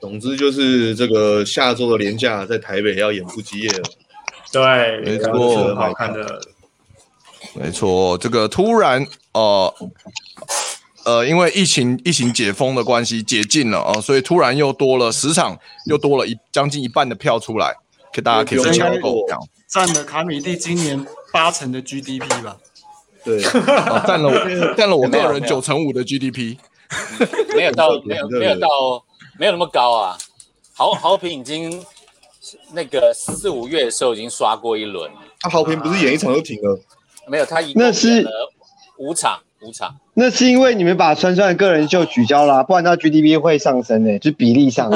总之就是这个下周的连假在台北要演不羁夜了。对，没错，很好看的。没错，这个突然呃呃，因为疫情疫情解封的关系解禁了哦、呃，所以突然又多了十场，又多了一将近一半的票出来，给大家可以抢购票，占了卡米蒂今年八成的 GDP 吧？对，占了占了我 个人九成五的 GDP，没有到没有没有到没有那么高啊，豪豪平已经那个四五月的时候已经刷过一轮，他豪平不是演一场就停了？没有，他那是五场，五场。那是因为你们把川川的个人秀取消了，不然他 GDP 会上升的，就比例上，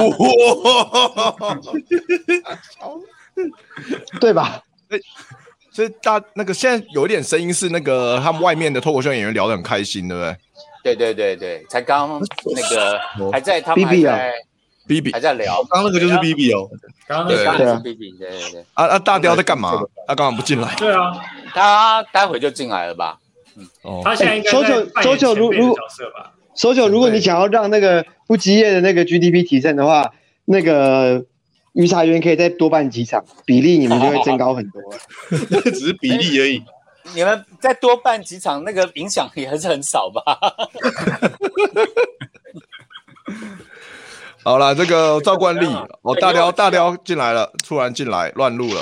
对吧？所以大那个现在有一点声音是那个他们外面的脱口秀演员聊得很开心，对不对？对对对对，才刚那个还在他们还在 B B 还在聊，刚刚那个就是 B B 哦，刚刚那个是 B B，对对对。啊啊，大雕在干嘛？他刚刚不进来？对啊。他待会就进来了吧？嗯，哦，他现在应该搜九搜九，如如搜九，如果你想要让那个不羁夜的那个 GDP 提升的话，那个御茶园可以再多办几场，比例你们就会增高很多。只是比例而已，你们再多办几场，那个影响也还是很少吧？好了，这个照惯例，哦，大雕大雕进来了，突然进来乱入了。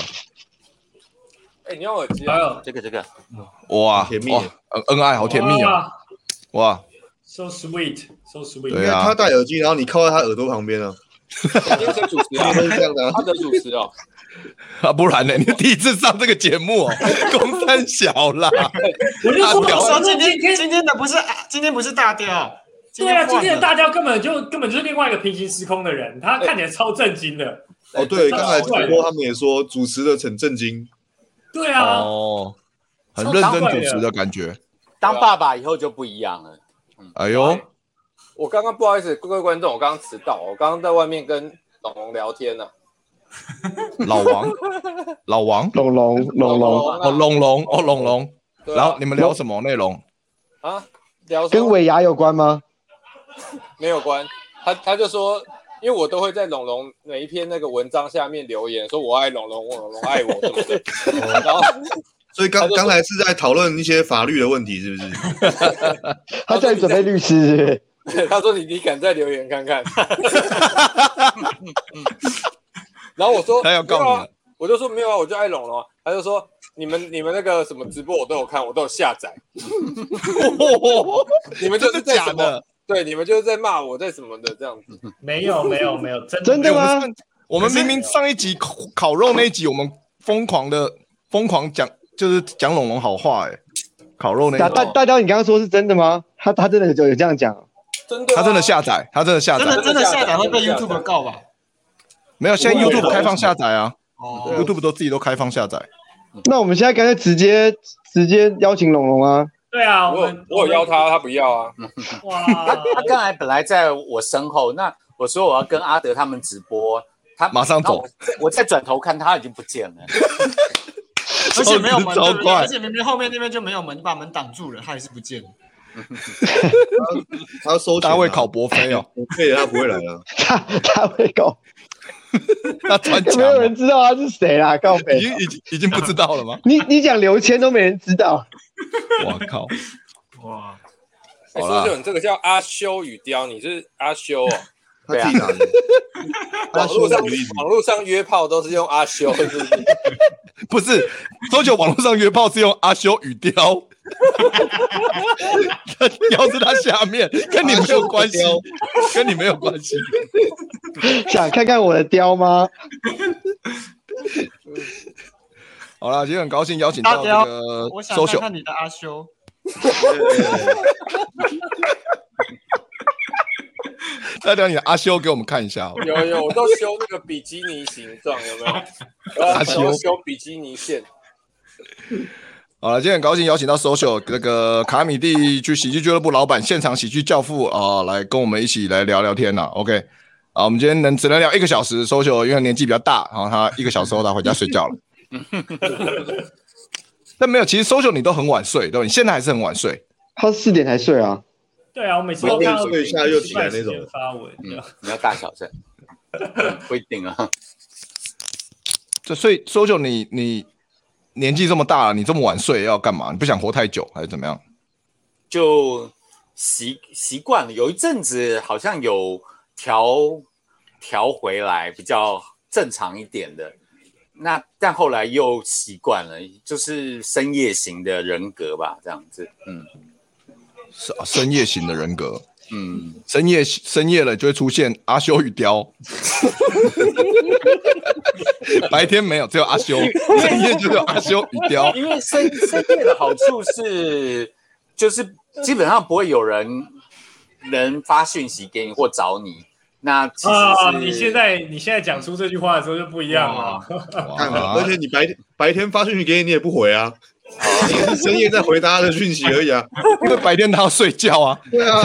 哎，你用耳机啊？这个这个，哇，甜蜜，恩爱好甜蜜啊！哇，so sweet，so sweet。对啊，他戴耳机，然后你靠在他耳朵旁边啊。今天主持啊，是这样的，他的主持哦。啊，不然呢？你第一次上这个节目哦，公三小啦。我就说，我说今天今天的不是今天不是大雕。对啊，今天的大雕根本就根本就是另外一个平行时空的人，他看起来超震惊的。哦，对，刚才主播他们也说主持的很震惊。对啊，哦，很认真主持的感觉。当爸爸以后就不一样了。哎呦，我刚刚不好意思，各位观众，我刚刚迟到，我刚刚在外面跟龙龙聊天呢。老王，老王，龙龙，龙龙，哦，龙龙，哦，龙龙。然后你们聊什么内容？啊，聊跟尾牙有关吗？没有关，他他就说。因为我都会在龙龙每一篇那个文章下面留言，说我爱龙龙，我龙龙爱我，对不对？然后，所以刚刚才是在讨论一些法律的问题，是不是？他在准备律师是是？对，他说你你敢再留言看看？然后我说他要告你，我就说没有啊，我就爱龙龙。他就说你们你们那个什么直播我都有看，我都有下载。你们就是假的。对，你们就是在骂我，在什么的这样子？没有，没有，没有，真真的吗？我们明明上一集烤 烤肉那一集，我们疯狂的疯狂讲，就是讲龙龙好话，哎，烤肉那一集。大大家，你刚刚说是真的吗？他他真的有有这样讲？真的，他真的下载，他真的下载，真的真的下载会被 YouTube 告吧？没有，现在 YouTube 开放下载啊哦，YouTube 都自己都开放下载。那我们现在干脆直接直接邀请龙龙啊。对啊，我有我有邀他，他不要啊。哇，他他刚才本来在我身后，那我说我要跟阿德他们直播，他马上走。我再转头看，他已经不见了。而且没有门，而且明明后面那边就没有门，你把门挡住了，他还是不见了。他要收他会考博飞哦，博飞他不会来了。他他会考，他穿墙，没有人知道他是谁啦，告北。已经已经已经不知道了吗？你你讲刘谦都没人知道。我靠！哇！哎，说就你这个叫阿修与雕，你是阿修哦？对啊。网络上网络上约炮都是用阿修，是不是？不是，多久网络上约炮是用阿修与雕？雕是他下面，跟你没有关系，跟你没有关系。想看看我的雕吗？好了，今天很高兴邀请到这个，我想看看你的阿修。大雕，你的阿修给我们看一下。有有，我都修那个比基尼形状，有没有？阿修修比基尼线。好了，今天很高兴邀请到 Social 那个卡米蒂去喜剧俱乐部老板、现场喜剧教父啊、呃，来跟我们一起来聊聊天呐。OK，啊，我们今天能只能聊一个小时。Social 因为年纪比较大，然后他一个小时后他回家睡觉了。但没有，其实 social 你都很晚睡，对，你现在还是很晚睡。他四点才睡啊。对啊，我每次都看到睡一下又起来那种发文。你要大小声。不一定啊。这所以 social 你你年纪这么大了，你这么晚睡要干嘛？你不想活太久还是怎么样？就习习惯了，有一阵子好像有调调回来比较正常一点的，那但后来又习惯了，就是深夜型的人格吧，这样子，嗯，是啊，深夜型的人格，嗯，深夜深夜了就会出现阿修与雕，白天没有，只有阿修，深夜就有阿修与雕，因为深深夜的好处是，就是基本上不会有人能发讯息给你或找你。那其实啊，你现在你现在讲出这句话的时候就不一样了。而且你白天白天发讯息给你，你也不回啊，你是深夜在回答他的讯息而已啊，因为白天他要睡觉啊。对啊。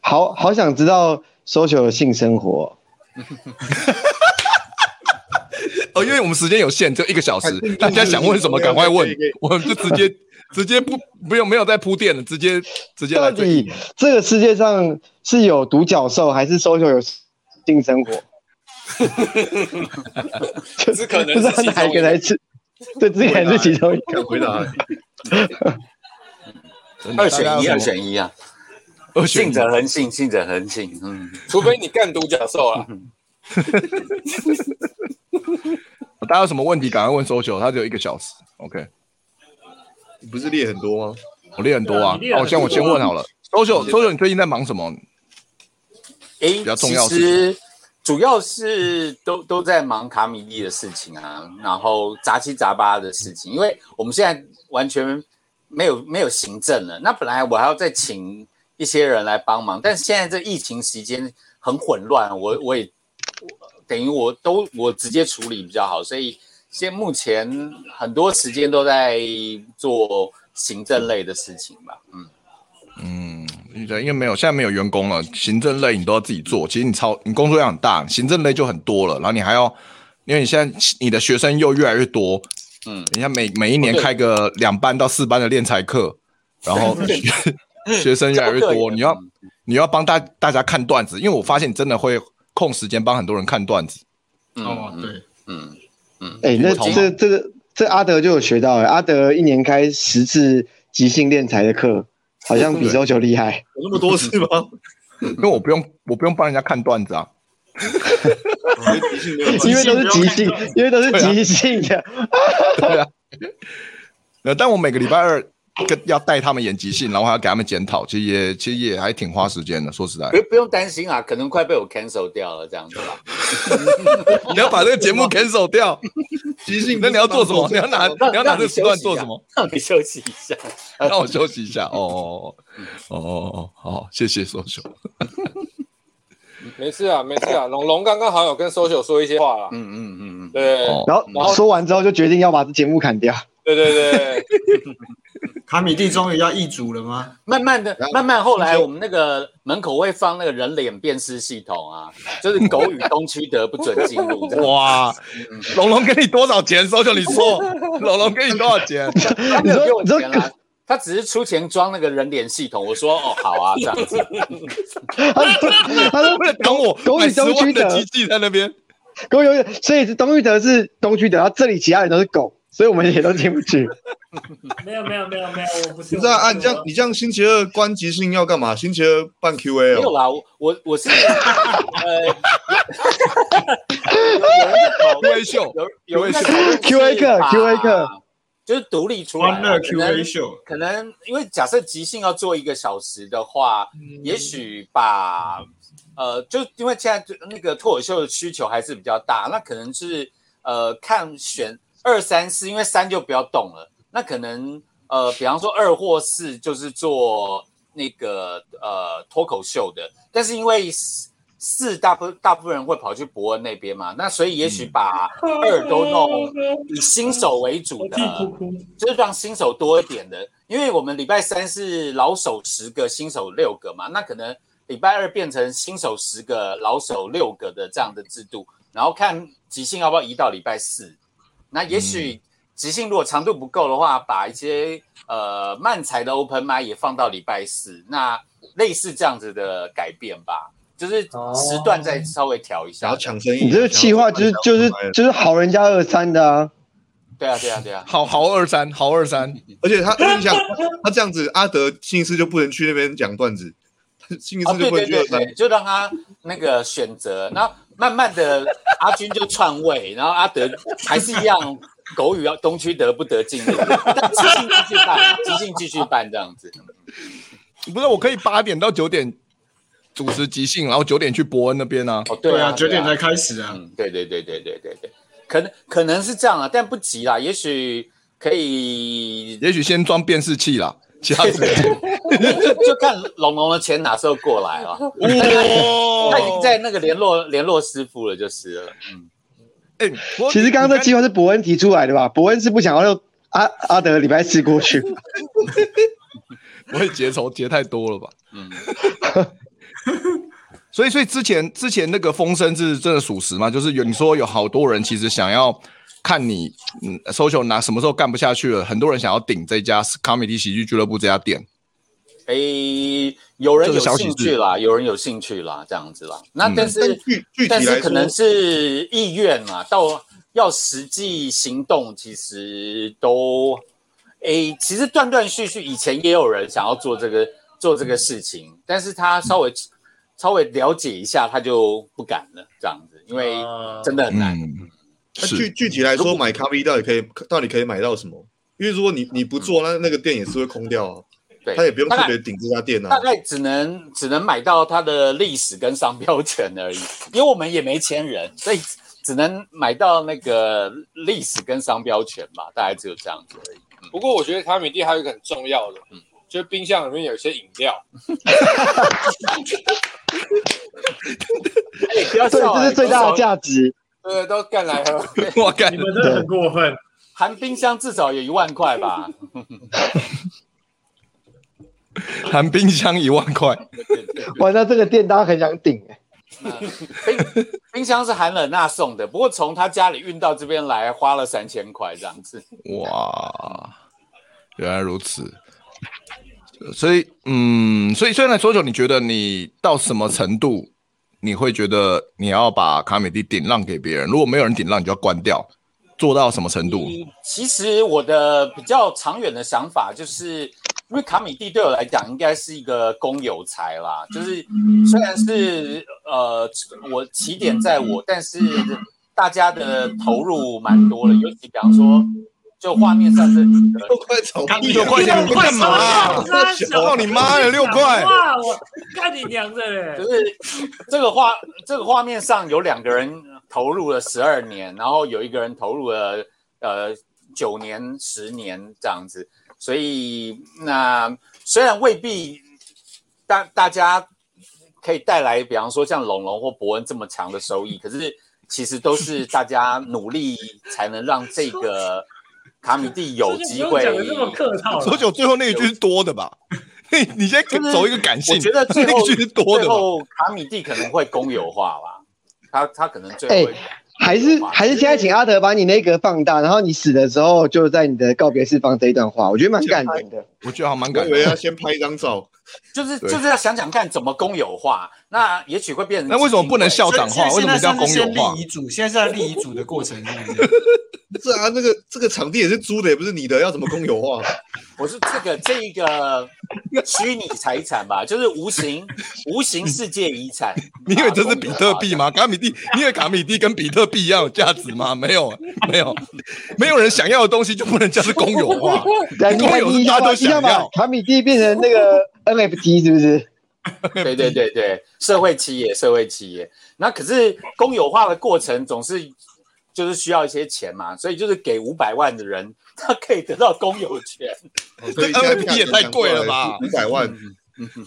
好好想知道 SOJO 的性生活。哦，因为我们时间有限，只有一个小时，大家想问什么赶快问，我们就直接。直接不不用没有再铺垫了，直接直接来。到底这个世界上是有独角兽，还是 SOJO 有性生活？就是可能是哪一个才是？对，这可能是其中一个。回答。二选一，二选一啊！二选一。信者恒信，信者恒信。嗯，除非你干独角兽啊。大家有什么问题，赶快问 SOJO，他只有一个小时。OK。你不是列很多吗？我列很多啊。哦，像我先问好了，SOJO，SOJO，你最近在忙什么？哎，比较重要其实主要是都都在忙卡米利的事情啊，然后杂七杂八的事情，因为我们现在完全没有没有行政了。那本来我还要再请一些人来帮忙，但是现在这疫情时间很混乱，我我也等于我都我直接处理比较好，所以。现目前很多时间都在做行政类的事情吧，嗯。嗯，对，因为没有现在没有员工了，行政类你都要自己做。其实你超你工作量很大，行政类就很多了，然后你还要，因为你现在你的学生又越来越多，嗯，你看每每一年开个两班到四班的练才课，然后 学学生越来越多，你要你要帮大大家看段子，因为我发现你真的会空时间帮很多人看段子，哦，对，嗯。嗯，哎、欸，那这这个这阿德就有学到哎，阿德一年开十次即兴练才的课，好像比 SOJO 厉害，有那么多次吗？因为我不用我不用帮人家看段子啊，因为都是即兴，因为都是即兴的，对啊，呃，但我每个礼拜二。跟要带他们演即兴，然后还要给他们检讨，其实也其实也还挺花时间的。说实在，不不用担心啊，可能快被我 cancel 掉了这样子吧。你要把这个节目 cancel 掉，即兴，那你要做什么？你要拿你要拿这个时段做什么？让你休息一下，让我休息一下。哦哦哦哦，好，谢谢 SOJO。没事啊，没事啊。龙龙刚刚好有跟 SOJO 说一些话了。嗯嗯嗯嗯，对。然后然后说完之后就决定要把这节目砍掉。对对对。卡米蒂终于要易主了吗？慢慢的，慢慢后来我们那个门口会放那个人脸辨识系统啊，就是狗与东区德不准进入。哇，龙龙给你多少钱？SOJO 你说，龙龙给你多少钱？他没有给我钱啊，他只是出钱装那个人脸系统。我说哦，好啊，这样子。他说为了等我，狗与东区德机器在那边，狗有，所以是东区德是东区德，然后这里其他人都是狗。所以我们也都进不去。没有没有没有没有，我不是。不是啊，啊你这样你这样星期二关即兴要干嘛？星期二办 Q A 哦。没有啦，我我我是 呃，有人在讨 Q A 秀，有有 Q A 课 Q A 课，就是独立出来的 Q A 秀。可能因为假设即兴要做一个小时的话，也许把呃，就因为现在那个脱口秀的需求还是比较大，那可能是呃看选。二三四，因为三就不要动了。那可能呃，比方说二或四就是做那个呃脱口秀的，但是因为四大部大部分人会跑去博恩那边嘛，那所以也许把二都弄以新手为主的，就是让新手多一点的。因为我们礼拜三是老手十个，新手六个嘛，那可能礼拜二变成新手十个，老手六个的这样的制度，然后看即兴要不要移到礼拜四。那也许即兴如果长度不够的话，把一些呃慢才的 open mic 也放到礼拜四，那类似这样子的改变吧。就是时段再稍微调一下，然后抢生意。你这个企划就是就是就是好人家二三的啊。对啊，对啊，对啊，好好二三，好二三，而且他，你想他这样子，阿德星期四就不能去那边讲段子，哦、对对对对就让他那个选择，然后慢慢的阿军就篡位，然后阿德还是一样狗语要东区得不得进，但即兴继续办，即兴继续办这样子。不是，我可以八点到九点主持即兴，然后九点去伯恩那边啊。哦，对啊，九点才开始啊。嗯，对对对对对对对。可能可能是这样啊，但不急啦，也许可以，也许先装辨识器啦，其他时间就就看龙龙的钱哪时候过来啊。他已经在那个联络联络师傅了，就是了。嗯，哎、欸，其实刚刚这计划是伯恩提出来的吧？伯恩是不想要让阿阿德礼拜四过去，不会结仇结太多了吧？嗯。所以，所以之前之前那个风声是真的属实吗？就是有你说有好多人其实想要看你，嗯，social 拿什么时候干不下去了，很多人想要顶这家卡米蒂喜剧俱乐部这家店。诶、欸，有人有兴趣啦，有人有兴趣啦，这样子啦。那但是，嗯、但，但是可能是意愿嘛，到要实际行动，其实都，诶、欸，其实断断续续，以前也有人想要做这个做这个事情，但是他稍微。稍微了解一下，他就不敢了，这样子，因为真的很难。那具具体来说，买咖啡到底可以到底可以买到什么？因为如果你你不做，那那个店也是会空掉啊。对，他也不用特别顶这家店啊。大概只能只能买到它的历史跟商标权而已，因为我们也没签人，所以只能买到那个历史跟商标权吧，大概只有这样子而已。不过我觉得卡米地还有一个很重要的，嗯。就冰箱里面有一些饮料，哎，不要笑，这是最大的价值。对，都干来喝，我干，你们真的很过分。含冰箱至少有一万块吧？含冰箱一万块，哇，那这个店大家很想顶哎。冰冰箱是寒冷娜送的，不过从他家里运到这边来花了三千块这样子。哇，原来如此。所以，嗯，所以虽然说久，你觉得你到什么程度，你会觉得你要把卡米蒂顶让给别人？如果没有人顶让，你就要关掉。做到什么程度？其实我的比较长远的想法，就是因为卡米蒂对我来讲，应该是一个公有财啦。就是虽然是呃，我起点在我，但是大家的投入蛮多的，尤其比方说。就画面上是六块炒币，六块钱你干嘛、啊？操你妈呀！六块！哇，我干你娘的嘞！就是这个画，这个画面上有两个人投入了十二年，然后有一个人投入了呃九年、十年这样子。所以那虽然未必大大家可以带来，比方说像龙龙或伯恩这么强的收益，可是其实都是大家努力才能让这个。卡米蒂有机会讲的这么客套，所以最后那一句是多的吧？你先走一个感性，我觉得最后那句是多的。最后卡米蒂可能会公有化吧？他他可能最后会、欸、还是还是现在请阿德把你那个放大，然后你死的时候就在你的告别式放这一段话，我觉得蛮感人的。我觉得还蛮感人。我以为要先拍一张照，就是就是要想想看怎么公有化，那也许会变成。那为什么不能校长化？为什么叫公有化？立遗嘱，现在是在立遗嘱的过程是不是？是啊，那个这个场地也是租的，也不是你的，要怎么公有化？我是这个这一个虚拟财产吧，就是无形 无形世界遗产。你以为这是比特币吗？卡米蒂，你以为卡米蒂跟比特币一样有价值吗？没有，没有，没有人想要的东西就不能叫是公有化。公有是大家都想要，卡米蒂变成那个 NFT 是不是？对对对对，社会企业，社会企业。那可是公有化的过程总是。就是需要一些钱嘛，所以就是给五百万的人，他可以得到公有权。这 NFT 也太贵了吧？五百万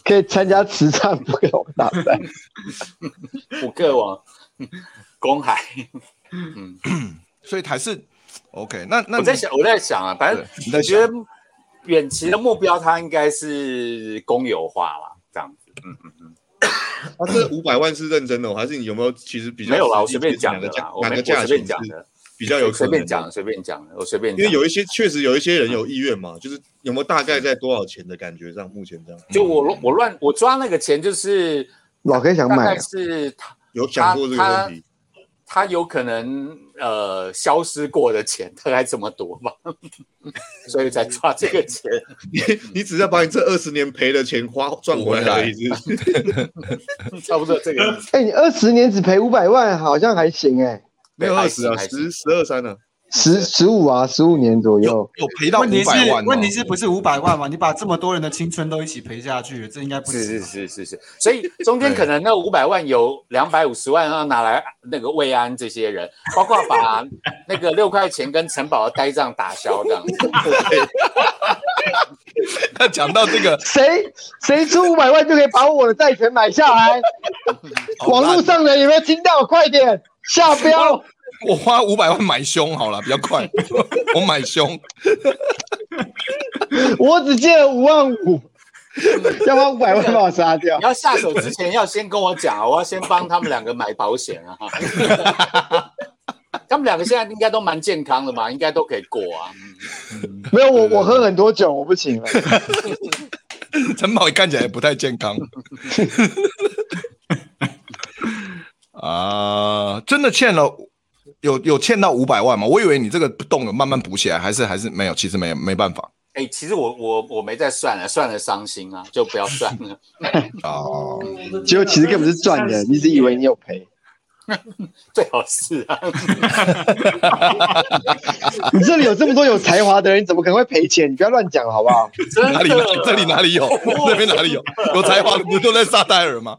可以参加慈善不给我大赛，五个王公海。嗯，所以还是 OK 那。那那我在想，我在想啊，反正我觉得远期的目标，它应该是公有化啦，这样子。嗯嗯嗯。那这五百万是认真的，哦，还是你有没有其实比较没有啦？我随便讲的啦，哪个价钱讲的比较有可能？随便讲，随便讲，我随便。因为有一些确实有一些人有意愿嘛，就是有没有大概在多少钱的感觉上？目前这样，就我我乱我抓那个钱，就是老 K 想买，是他有想过这个问题。他有可能呃消失过的钱大概这么多吧，所以才抓这个钱。你你只要把你这二十年赔的钱花赚回来，差不多这个。哎、欸，你二十年只赔五百万，好像还行哎、欸。没有二十啊，十十二三呢。十十五啊，十五年左右有赔到五百万。问题是不是五百万嘛？你把这么多人的青春都一起赔下去，这应该不是。是是是是，所以中间可能那五百万有两百五十万要拿来那个慰安这些人，包括把 那个六块钱跟城堡的呆账打消这样子。那讲到这个，谁谁出五百万就可以把我的债权买下来？网络上的有没有听到？快点下标。我花五百万买凶好了，比较快。我买凶，我只借了五万五，要花五百万把我杀掉。你要下手之前要先跟我讲啊，我要先帮他们两个买保险啊。他们两个现在应该都蛮健康的嘛，应该都可以过啊。没有我，我喝很多酒，我不行了。陈宝也看起来也不太健康。啊，真的欠了。有有欠到五百万吗？我以为你这个洞有慢慢补起来，还是还是没有？其实没有，没办法。哎、欸，其实我我我没在算了，算了伤心啊，就不要算了。哦，结果其实根本是赚的，你只以为你有赔？最好是啊。你这里有这么多有才华的人，你怎么可能会赔钱？你不要乱讲好不好？哪里？这里哪里有？这边哪里有？有才华的不是都在撒戴尔吗？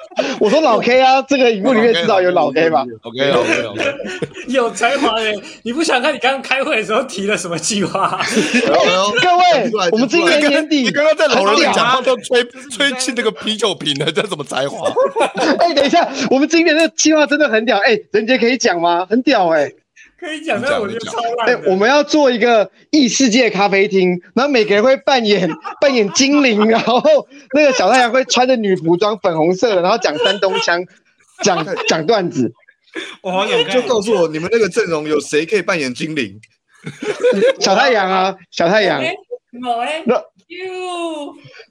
我说老 K 啊，这个荧幕里面至少有老 K 吧？OK OK OK，有才华的，你不想看你刚刚开会的时候提了什么计划？各位，我们今年年底，你刚刚在老人里讲话都吹吹起那个啤酒瓶了，这什么才华？哎，等一下，我们今年的计划真的很屌，哎，人杰可以讲吗？很屌哎。可以讲，但我觉得超烂。哎，我们要做一个异世界咖啡厅，然后每个人会扮演 扮演精灵，然后那个小太阳会穿着女服装，粉红色的，然后讲山东腔，讲讲段子。我好想就告诉我，你们那个阵容有谁可以扮演精灵？小太阳啊，小太阳。我哎，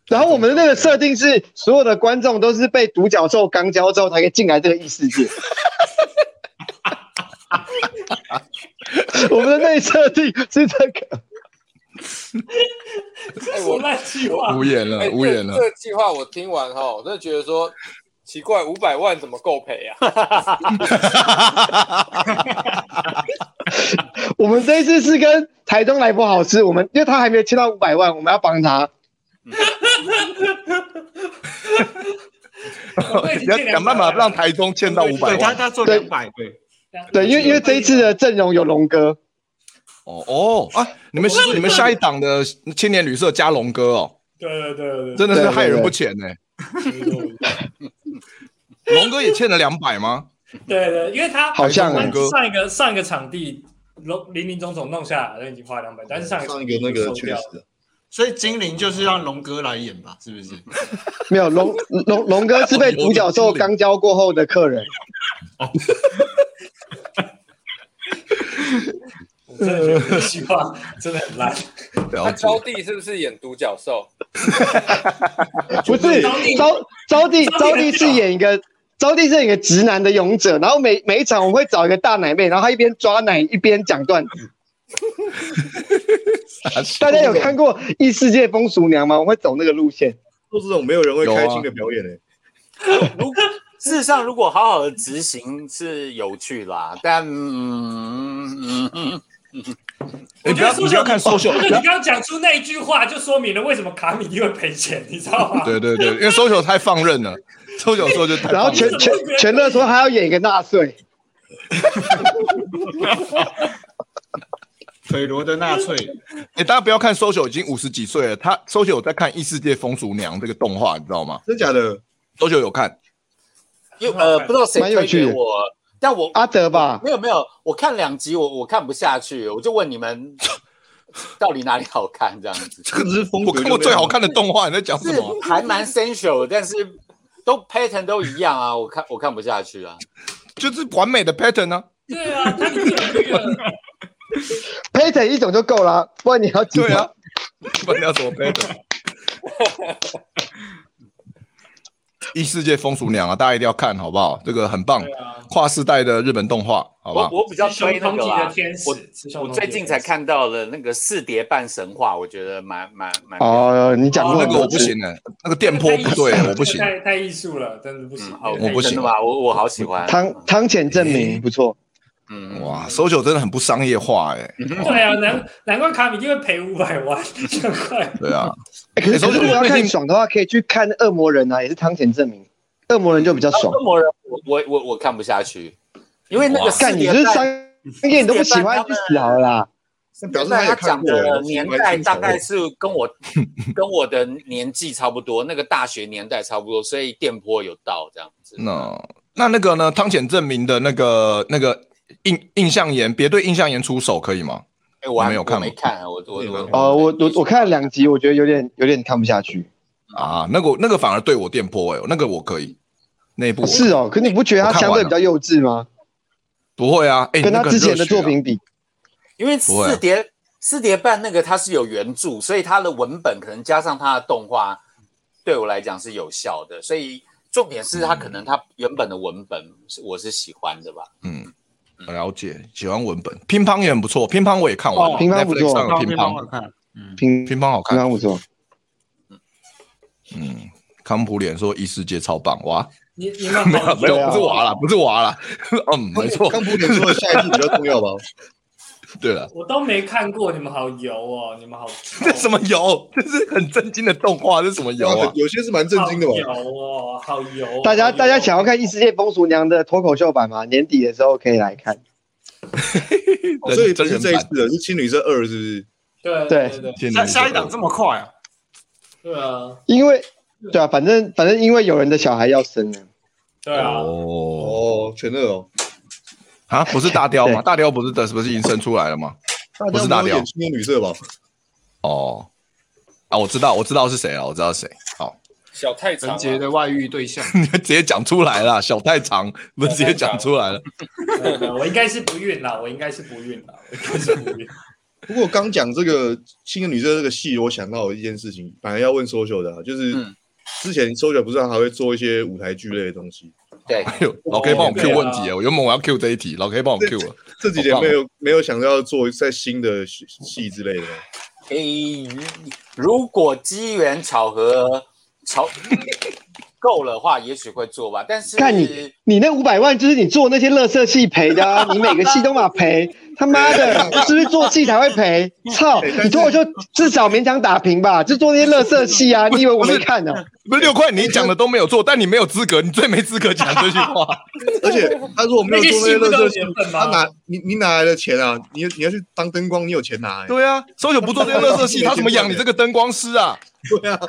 然后我们的那个设定是，所有的观众都是被独角兽刚交之后才可以进来这个异世界。我们的内设定是这个。哎，我那计划无言了，无言了。这个计划我听完哈，我真的觉得说奇怪，五百万怎么够赔啊？我们这一次是跟台中来不好吃，我们因为他还没有签到五百万，我们要帮他。你 要想办法让台中签到五百万，他他做两百对。对，因为因为这一次的阵容有龙哥，哦哦啊！你们你们下一档的青年旅社加龙哥哦，对对对对，真的是害人不浅呢。龙哥也欠了两百吗？对对，因为他好像龙哥上一个上一个场地龙林林总总弄下来，已经花两百，但是上一个那个确实，所以精灵就是让龙哥来演吧，是不是？没有龙龙龙哥是被独角兽刚交过后的客人。我真的觉得这个计划真的很烂。那招娣是不是演独角兽？不是，招招娣招娣是演一个招娣是演一个直男的勇者，然后每每一场我们会找一个大奶妹，然后他一边抓奶一边讲段子。大家有看过《异世界风俗娘》吗？我们会走那个路线。做这种没有人会开心的表演呢、欸。事实上，如果好好的执行是有趣啦，但嗯嗯嗯嗯，你不要你不要看 social，你刚刚讲出那一句话，就说明了为什么卡米蒂会赔钱，你知道吗？对对对，因为 social 太放任了，social 说就太，然后全全全乐说还要演一个纳粹，腿罗的纳粹。哎，大家不要看 social 已经五十几岁了，他 social 有在看异世界风俗娘这个动画，你知道吗？真假的？social 有看。因呃，不知道谁推给我，但我阿德吧，没有没有，我看两集我我看不下去，我就问你们，到底哪里好看这样子？这个是风格我看过最好看的动画，你在讲什么？还蛮 sensual，但是都 pattern 都一样啊，我看我看不下去啊，就是完美的 pattern 啊。对啊，他这个 pattern 一种就够了，不然你要几个？不然你要什么 pattern？异世界风俗娘啊，大家一定要看好不好？这个很棒，跨世代的日本动画，好不好？我我比较推那个啊，我我最近才看到了那个四叠半神话，我觉得蛮蛮蛮。哦，你讲过那个我不行的，那个电波不对，我不行，太太艺术了，真的不行，我不行吧？我我好喜欢汤汤浅证明不错。嗯，哇，SOJO 真的很不商业化哎。对啊，难难怪卡米就会赔五百万，这么快。对啊，可是如果要看爽的话，可以去看《恶魔人》啊，也是汤浅证明。恶魔人就比较爽。恶魔人，我我我我看不下去，因为那个干你是商业你都不喜欢，就死好了啦。表示他讲的年代大概是跟我 跟我的年纪差不多，那个大学年代差不多，所以电波有到这样子。那那那个呢？汤浅证明的那个那个。印印象岩，别对印象岩出手可以吗？哎，我还没有看，没看，我我我呃，我我我看了两集，我觉得有点有点看不下去啊。那个那个反而对我电波哎，那个我可以。那部是哦，可你不觉得他相对比较幼稚吗？不会啊，跟他之前的作品比，因为四叠四叠半那个它是有原著，所以它的文本可能加上它的动画，对我来讲是有效的。所以重点是它可能它原本的文本是我是喜欢的吧，嗯。了解，喜欢文本，乒乓也很不错，乒乓我也看完了，乒乓不错，乒乓。好看，嗯，乒乒乓好看，乒乓不错，嗯，康普脸说异世界超棒，哇，你你们没 有没有，不是娃了，不是娃了，嗯，没错，康普脸说的下一季比较重要吧？对了，我都没看过，你们好油哦，你们好，这什么油？这是很震惊的动画，这是什么油啊？有些是蛮震惊的吧？油哦，好油！大家大家想要看异世界风俗娘的脱口秀版吗？年底的时候可以来看。所以这是这一次的，是青旅社二，是不是？对对对，下下一档这么快啊？对啊，因为对啊，反正反正因为有人的小孩要生了。对啊，哦，全乐哦。啊，不是大雕吗？大雕不是的，是不是已经生出来了吗？不是大雕，青年旅社吧？哦，啊，我知道，我知道是谁了，我知道谁。好，小太长杰的外遇对象，你 直接讲出来了，小太长，不是直接讲出来了。我应该是不孕了，我应该是不孕了，我应该是不孕。不过刚讲这个青年旅社这个戏，我想到一件事情，本来要问 social 的，就是之前 social 不是还会做一些舞台剧类的东西。对，老 K 帮我 Q 问题啊！我原本我要 Q 这一题，老 K 帮我 Q 了。这几年没有没有想要做在新的戏之类的。诶，如果机缘巧合巧够了话，也许会做吧。但是，看你你那五百万就是你做那些垃圾戏赔的啊！你每个戏都嘛赔。他妈的，是不是做戏才会赔？操！你脱口秀至少勉强打平吧，就做那些垃圾戏啊！你以为我没看呢？不是六块，你讲的都没有做，但你 没有资格，你最没资格讲这句话。而且他说我没有做那些垃圾戏，他哪你你哪来的钱啊？你你要去当灯光，你有钱拿？对啊，SOJO 不做这些垃圾戏，他怎么养你这个灯光师啊？对啊，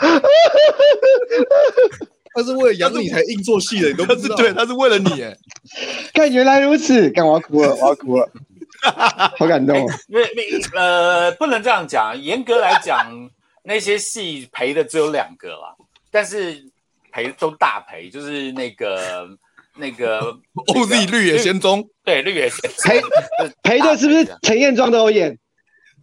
他是为了养你才硬做戏的，你都不知道？对，他是为了你。哎，看原来如此，看我要哭了，我要哭了。好感动，因为呃，不能这样讲。严格来讲，那些戏赔的只有两个啦，但是赔都大赔，就是那个那个 OZ 绿野仙踪，对，绿野仙踪赔赔的是不是陈彦庄都有演？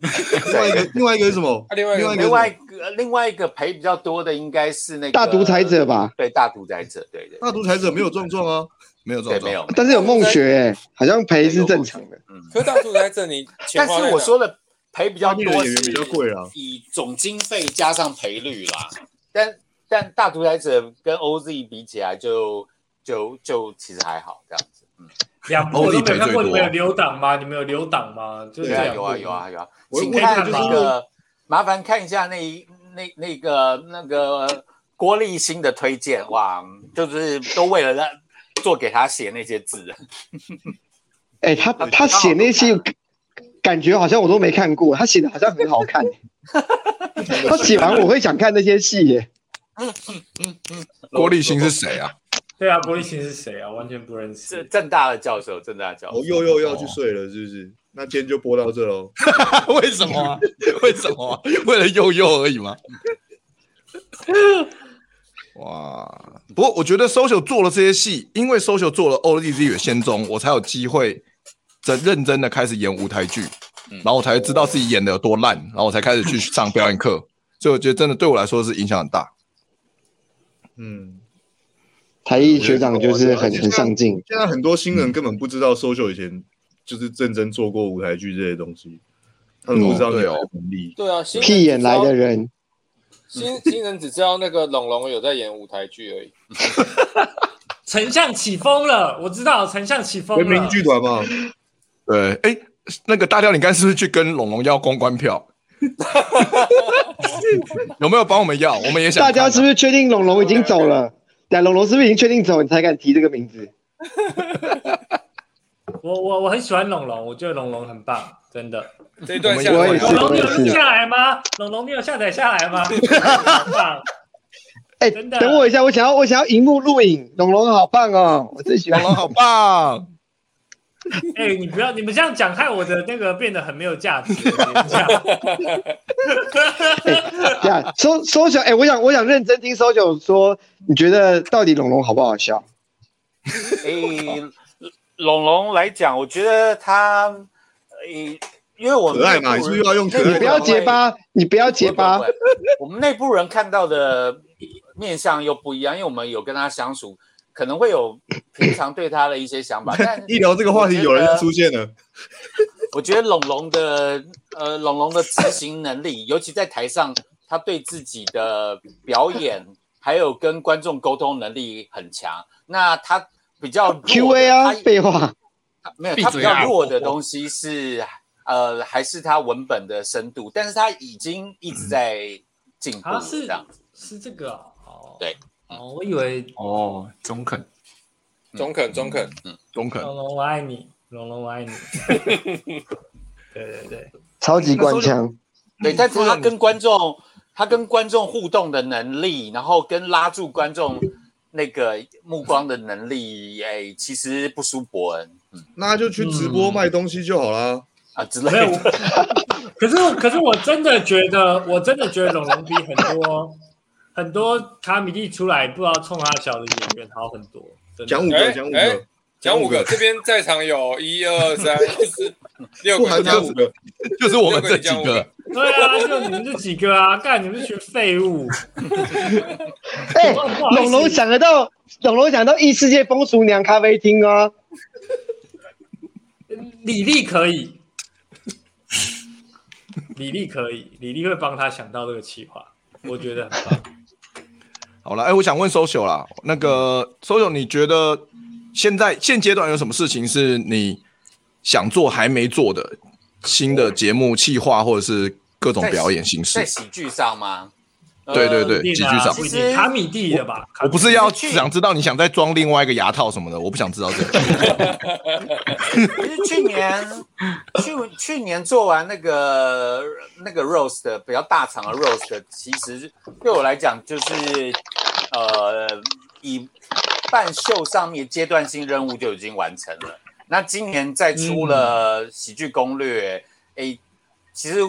另外一个另外一个是什么？另外一个另外一个另外一个赔比较多的应该是那个大独裁者吧？对，大独裁者，对对，大独裁者没有壮壮啊。没有做，没有，但是有梦学，好像赔是正常的。嗯，可是大独裁者你，但是我说的赔比较多，演员比较贵啊，以总经费加上赔率啦。但但大独裁者跟 OZ 比起来就，就就就其实还好这样子。嗯，两部我都没看过，你们有留档吗？你们有留档吗？对啊，有啊有啊有啊，请看那个，麻烦看一下那那那个那个郭立新的推荐，哇，就是都为了让。做给他写那些字，哎、欸，他他写那些，感觉好像我都没看过。他写的好像很好看，他写完我会想看那些戏耶。郭立新是谁啊？对啊，郭立新是谁啊？完全不认识。是正大的教授，正大教授。我又又要去睡了，是不是？那今天就播到这喽。为什么、啊？为什么、啊？为了又又而已吗？哇！不过我觉得 social 做了这些戏，因为 social 做了《OZ 绿野仙踪》，我才有机会真认真的开始演舞台剧，然后我才知道自己演的有多烂，然后我才开始去上表演课。所以我觉得真的对我来说是影响很大。嗯，台艺学长就是很很上进。现在很多新人根本不知道 social 以前就是认真做过舞台剧这些东西，他们不知道有能力。对啊，屁眼来的人，新新人只知道那个龙龙有在演舞台剧而已。丞相起风了，我知道丞相起风了。人民剧团嘛，对，哎、欸，那个大雕，你刚是不是去跟龙龙要公关票？有没有帮我们要？我们也想。大家是不是确定龙龙已经走了？对，龙龙是不是已经确定走，你才敢提这个名字？我我我很喜欢龙龙，我觉得龙龙很棒，真的。这一段我也是，龙龙。你有录下来吗？龙龙，你有下载下来吗？很棒。哎、欸，等我一下，我想要我想要荧幕录影。龙龙好棒哦，我最喜欢龙龙好棒。哎、欸，你不要你们这样讲，害我的那个变得很没有价值。这样搜搜小，哎、欸，我想我想认真听搜九说，你觉得到底龙龙好不好笑？哎、欸，龙龙来讲，我觉得他，哎、欸，因为我们可爱嘛，你是不是要用可爱？你不要结巴，你不要结巴。我们内部人看到的。面相又不一样，因为我们有跟他相处，可能会有平常对他的一些想法。但一聊这个话题，有人出现了。我觉得龙龙的呃，龙龙的执行能力，尤其在台上，他对自己的表演还有跟观众沟通能力很强。那他比较 Q A 啊，废话，没有，他比较弱的东西是呃，还是他文本的深度，但是他已经一直在进步，是这样子。是这个哦，对，哦，我以为哦，中肯，中肯，中肯，嗯，中肯。龙龙我爱你，龙龙我爱你。对对对，超级官腔。对，但是他跟观众，他跟观众互动的能力，然后跟拉住观众那个目光的能力，哎，其实不输伯恩。嗯，那就去直播卖东西就好啦。啊之类的。可是，可是我真的觉得，我真的觉得龙龙比很多。很多卡米蒂出来，不知道冲他小的演员好很多。讲五个，讲五个，讲五个。这边在场有一二三四 六个，讲五个，就是我们这几个。对啊，就你们这几个啊，干你们这群废物。哎，龙龙想得到，龙龙想到异世界风俗娘咖啡厅啊。李丽可以，李丽可以，李丽会帮他想到这个企划，我觉得很棒。好了，哎、欸，我想问 social 啦，那个 social，你觉得现在现阶段有什么事情是你想做还没做的新的节目计划，或者是各种表演形式？在喜剧上吗？对对对，喜剧上。其实卡米蒂的吧？我不是要想知道你想再装另外一个牙套什么的，我不想知道这个。其实去年去去年做完那个那个 roast 比较大场的 roast，其实对我来讲就是呃，以半秀上面阶段性任务就已经完成了。那今年再出了喜剧攻略，哎、嗯，其实。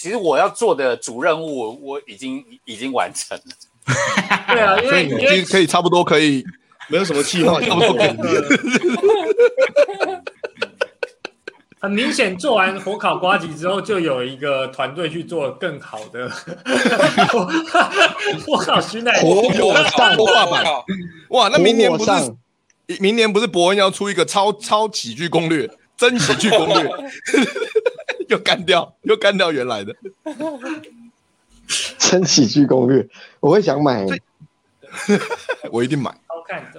其实我要做的主任务我已经已经完成了。对啊，因为已经可以差不多可以没有什么计划，差不多可以。很明显，做完火烤瓜子之后，就有一个团队去做更好的火烤熏奶火火上画板。哇，那明年不是明年不是博恩要出一个超超喜剧攻略，真喜剧攻略。又干掉，又干掉原来的。真喜剧攻略，我会想买，我一定买。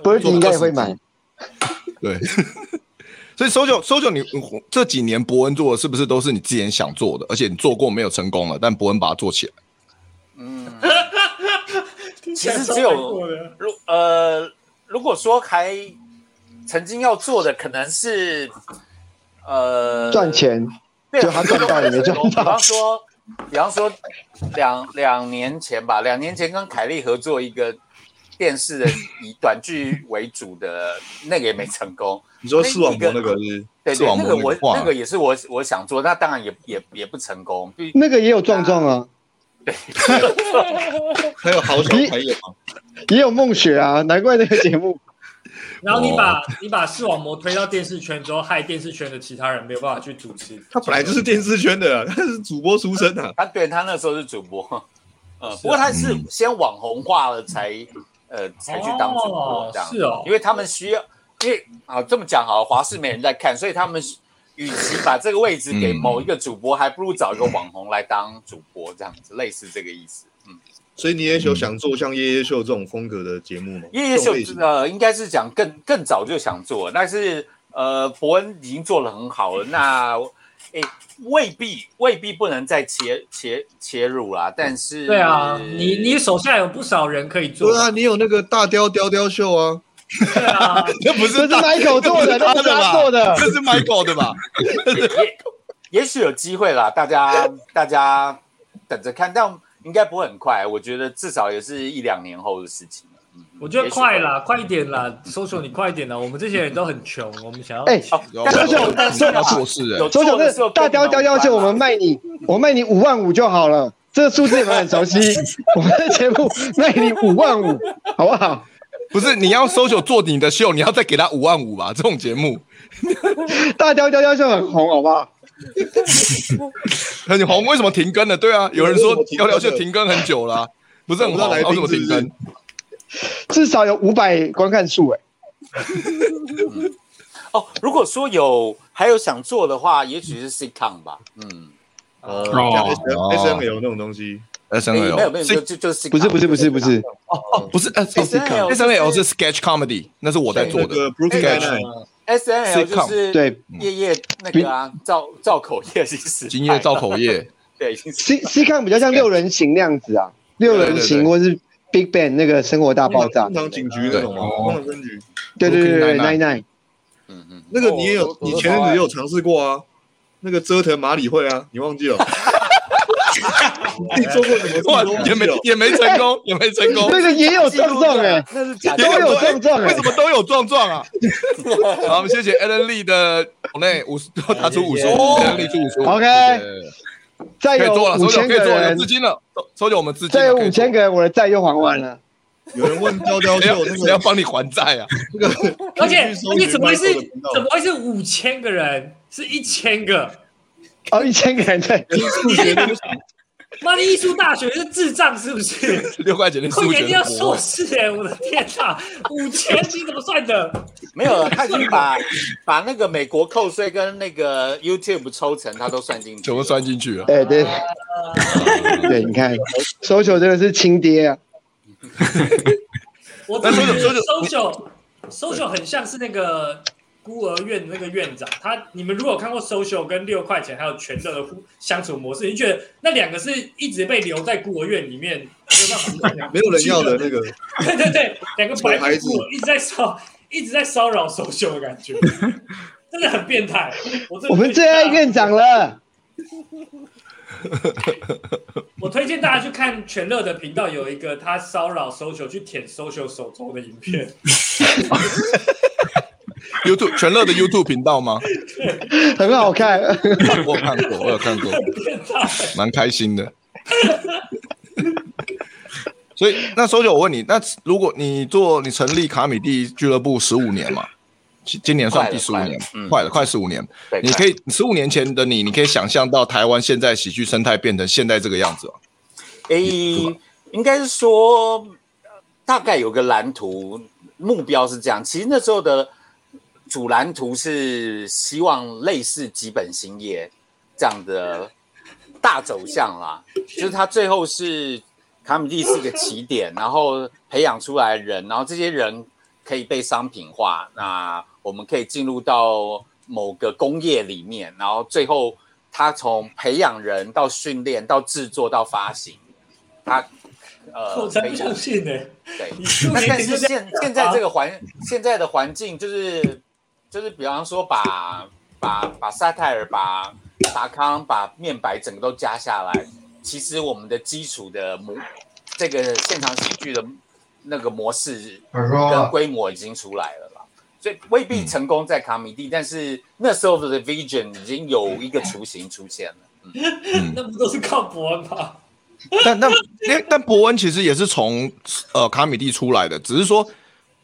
博恩应该也会买。对，所以 social，social，你这几年伯恩做的是不是都是你之前想做的，而且你做过没有成功了，但伯恩把它做起来。嗯，其实只有如呃，如果说还曾经要做的，可能是呃赚钱。就他赚到也没赚到。比方说，比方说两两年前吧，两年前跟凯莉合作一个电视的以短剧为主的那个也没成功。你说视网膜那个是？对对，那个我那个也是我我想做，那当然也也也不成功。那个也有壮壮啊，对，还有好小朋友，也有梦雪啊，难怪那个节目。然后你把、哦、你把视网膜推到电视圈之后，害电视圈的其他人没有办法去主持。他本来就是电视圈的，他是主播出身的。他对他那时候是主播，呃，不过他是先网红化了才，呃才去当主播这样。是哦，因为他们需要，因为啊这么讲好，华视没人在看，所以他们与其把这个位置给某一个主播，还不如找一个网红来当主播这样子，类似这个意思。嗯，所以你也有想做像夜夜秀这种风格的节目吗？夜夜秀呃，应该是讲更更早就想做，但是呃，伯恩已经做的很好了，那。哎，未必未必不能再切切切入啦，但是对啊，你你手下有不少人可以做。对啊，你有那个大雕雕雕秀啊。对啊，这不是 Michael 做的，这是他做的，这是 Michael 的吧？也也许有机会啦，大家大家等着看，但应该不会很快，我觉得至少也是一两年后的事情。我觉得快啦，快一点啦，Social 你快一点啦。我们这些人都很穷，我们想要哎，Social 但是要做事哎，Social 是大雕雕雕秀，我们卖你，我卖你五万五就好了。这个数字你们很熟悉，我们的节目卖你五万五，好不好？不是你要 Social 做你的秀，你要再给他五万五吧？这种节目，大雕雕雕秀很红，好不好？很红，为什么停更了？对啊，有人说雕雕秀停更？很久了，不是很红，为什么停更？至少有五百观看数哎、嗯！哦，如果说有还有想做的话，也许是 sitcom 吧。嗯，呃，像 S S N L 那种东西，S N L 没有没有就就就是不是不是不是不是。哦。哦不是 S N L 是 sketch comedy，那是我在做的。S N L 就是对夜夜那个啊，造造口业其实今夜造口业，对 C sitcom 比较像六人行那样子啊，六人行或是。Big Bang 那个生活大爆炸，工厂警局那种吗？工厂分局，对对对对，Nine Nine，嗯嗯，那个你也有，你前阵子也有尝试过啊，那个折腾马里会啊，你忘记了？你做过什么？哇，也没也没成功，也没成功。那个也有壮壮哎，那是假的，都有壮壮，为什么都有壮壮啊？好，我们谢谢 Alan Lee 的内五十，他出五十，Alan Lee 出五十，OK。再有五千个人，资金了，收收我们资金。再有五千个人，我的债又还完了。有人问雕雕秀，谁要帮你还债啊？而且你怎么会是怎么会是五千个人？是一千个？哦，一千个人在数学都不行。妈的，艺术大学是智障是不是？六块钱的数学，一定要硕士哎！我的天哪，五千你怎么算的？没有，他已经把把那个美国扣税跟那个 YouTube 抽成，他都算进去，全部算进去了。哎，对，对，你看，social 真的是亲爹啊！我真的觉得 social social 很像是那个。孤儿院那个院长，他你们如果看过 social 跟六块钱还有全乐的相处模式，你觉得那两个是一直被留在孤儿院里面，没有人要的那个？对对对，两个白孩子一直在骚，一直在骚扰 social 的感觉，真的很变态。我我们最爱院长了。我推荐大家去看全乐的频道，有一个他骚扰 social 去舔 social 手肘的影片。YouTube 全乐的 YouTube 频道吗？很好看，我有看过，我有看过，蛮开心的。所以那 Social，我问你，那如果你做你成立卡米蒂俱乐部十五年嘛，今年算第十五年，快了，快十五年。你可以十五年前的你，你可以想象到台湾现在喜剧生态变成现在这个样子吗？诶，应该是说大概有个蓝图，目标是这样。其实那时候的。主蓝图是希望类似基本兴业这样的大走向啦，就是他最后是卡米蒂是一个起点，然后培养出来人，然后这些人可以被商品化，那我们可以进入到某个工业里面，然后最后他从培养人到训练到制作到发行，他呃，我才不相信呢。对，那但是现现在这个环现在的环境就是。就是比方说把，把把把萨泰尔、把达康、把面白整个都加下来，其实我们的基础的模，这个现场喜剧的那个模式跟规模已经出来了啦，所以未必成功在卡米蒂，但是那时候的 vision 已经有一个雏形出现了。嗯，那不都是靠伯恩吗？但那但但博恩其实也是从呃卡米蒂出来的，只是说。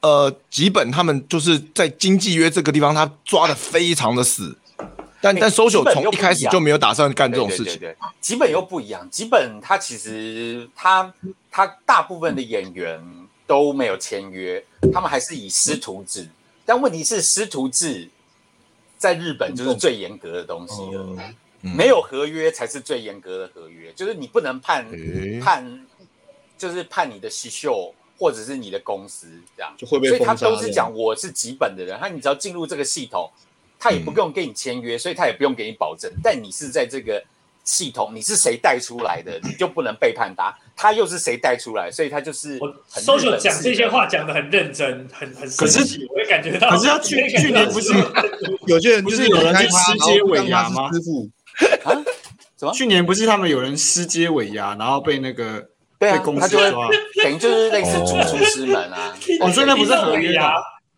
呃，吉本他们就是在经纪约这个地方，他抓的非常的死，但、欸、但 social 从一开始就没有打算干这种事情。对，对，对，对，吉本又不一样，吉本他其实他他大部分的演员都没有签约，他们还是以师徒制。但问题是，师徒制在日本就是最严格的东西了，嗯、没有合约才是最严格的合约，就是你不能判、欸、判，就是判你的西秀或者是你的公司这样，就会被所以他都是讲我是几本的人，他你只要进入这个系统，他也不用跟你签约，嗯、所以他也不用给你保证，但你是在这个。系统，你是谁带出来的，你就不能背叛他。他又是谁带出来，所以他就是我。Social 讲这些话讲的很认真，很很可是，我也感觉到。可是他去去年不是 有些人不是有人去失接尾牙吗？师傅啊？什么？去年不是他们有人失接尾牙，然后被那个被公司抓，等于就是类似主厨师门啊。哦，所以那不是合约啊？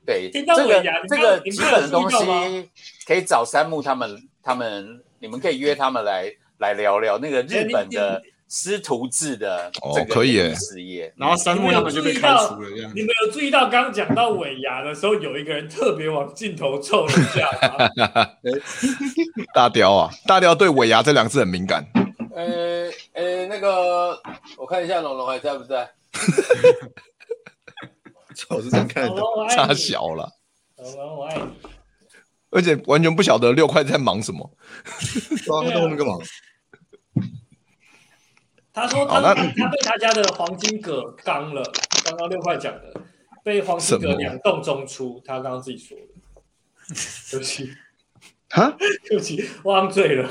对，这个这个基本的东西可以找三木他们，他们你们可以约他们来。来聊聊那个日本的师徒制的这个事业，然后三木他们就被开除了。这样，你们有注意到刚刚讲到尾牙的时候，有一个人特别往镜头凑了一下吗？大雕啊，大雕对尾牙这两个字很敏感。呃呃，那个我看一下龙龙还在不在？我是真看得懂，差小了。龙龙我爱你。而且完全不晓得六块在忙什么，他在后面干嘛？他说他他被他家的黄金葛刚了，刚刚六块讲的被黄金葛两洞中出，他刚刚自己说的。对不起，啊，对不起，忘嘴了。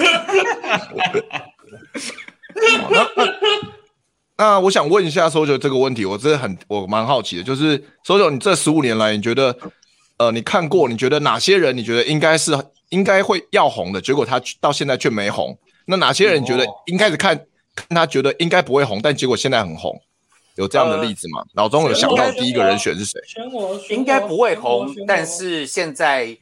那我想问一下 Social 这个问题，我真的很我蛮好奇的，就是 Social 你这十五年来，你觉得？呃，你看过？你觉得哪些人？你觉得应该是应该会要红的，结果他到现在却没红。那哪些人觉得应该是看看他觉得应该不会红，但结果现在很红？有这样的例子吗？脑、呃、中有想到第一个人选是谁？应该不会红，但是现在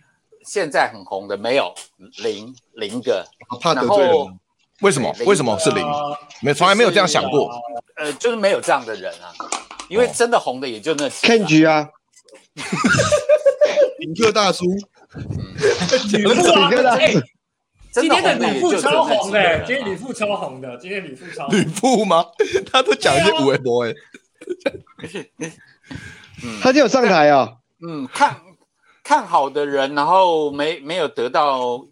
现在很红的没有零零个。怕得罪人？为什么？为什么是零？没从来没有这样想过。呃，就是没有这样的人啊，因为真的红的也就那几个。Kenji 啊。林克大叔，吕布啊！哎，今天的吕布超红的，今天吕布超红的，今天吕布超吕布吗？他都讲一些无谓博哎，他就有上台啊。嗯，看看好的人，然后没没有得到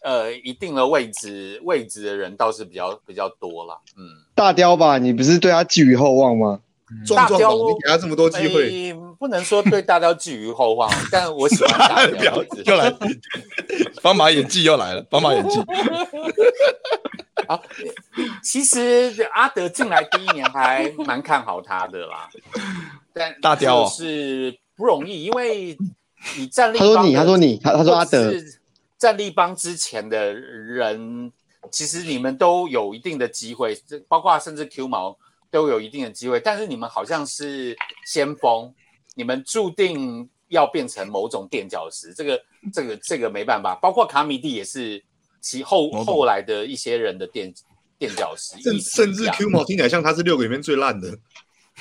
呃一定的位置位置的人倒是比较比较多了。嗯，大雕吧，你不是对他寄予厚望吗？壮壮宝，你给他这么多机会，不能说对大雕寄予厚望，但我喜欢大雕。又来，斑马演技又来了，斑马演技。好，其实阿德进来第一年还蛮看好他的啦，但大雕是不容易，因为你战力，他说你，他说你，他他说阿德战力帮之前的人，其实你们都有一定的机会，这包括甚至 Q 毛。都有一定的机会，但是你们好像是先锋，你们注定要变成某种垫脚石。这个、这个、这个没办法。包括卡米蒂也是其后后来的一些人的垫垫脚石。甚甚至 Q 毛听起来像他是六个里面最烂的，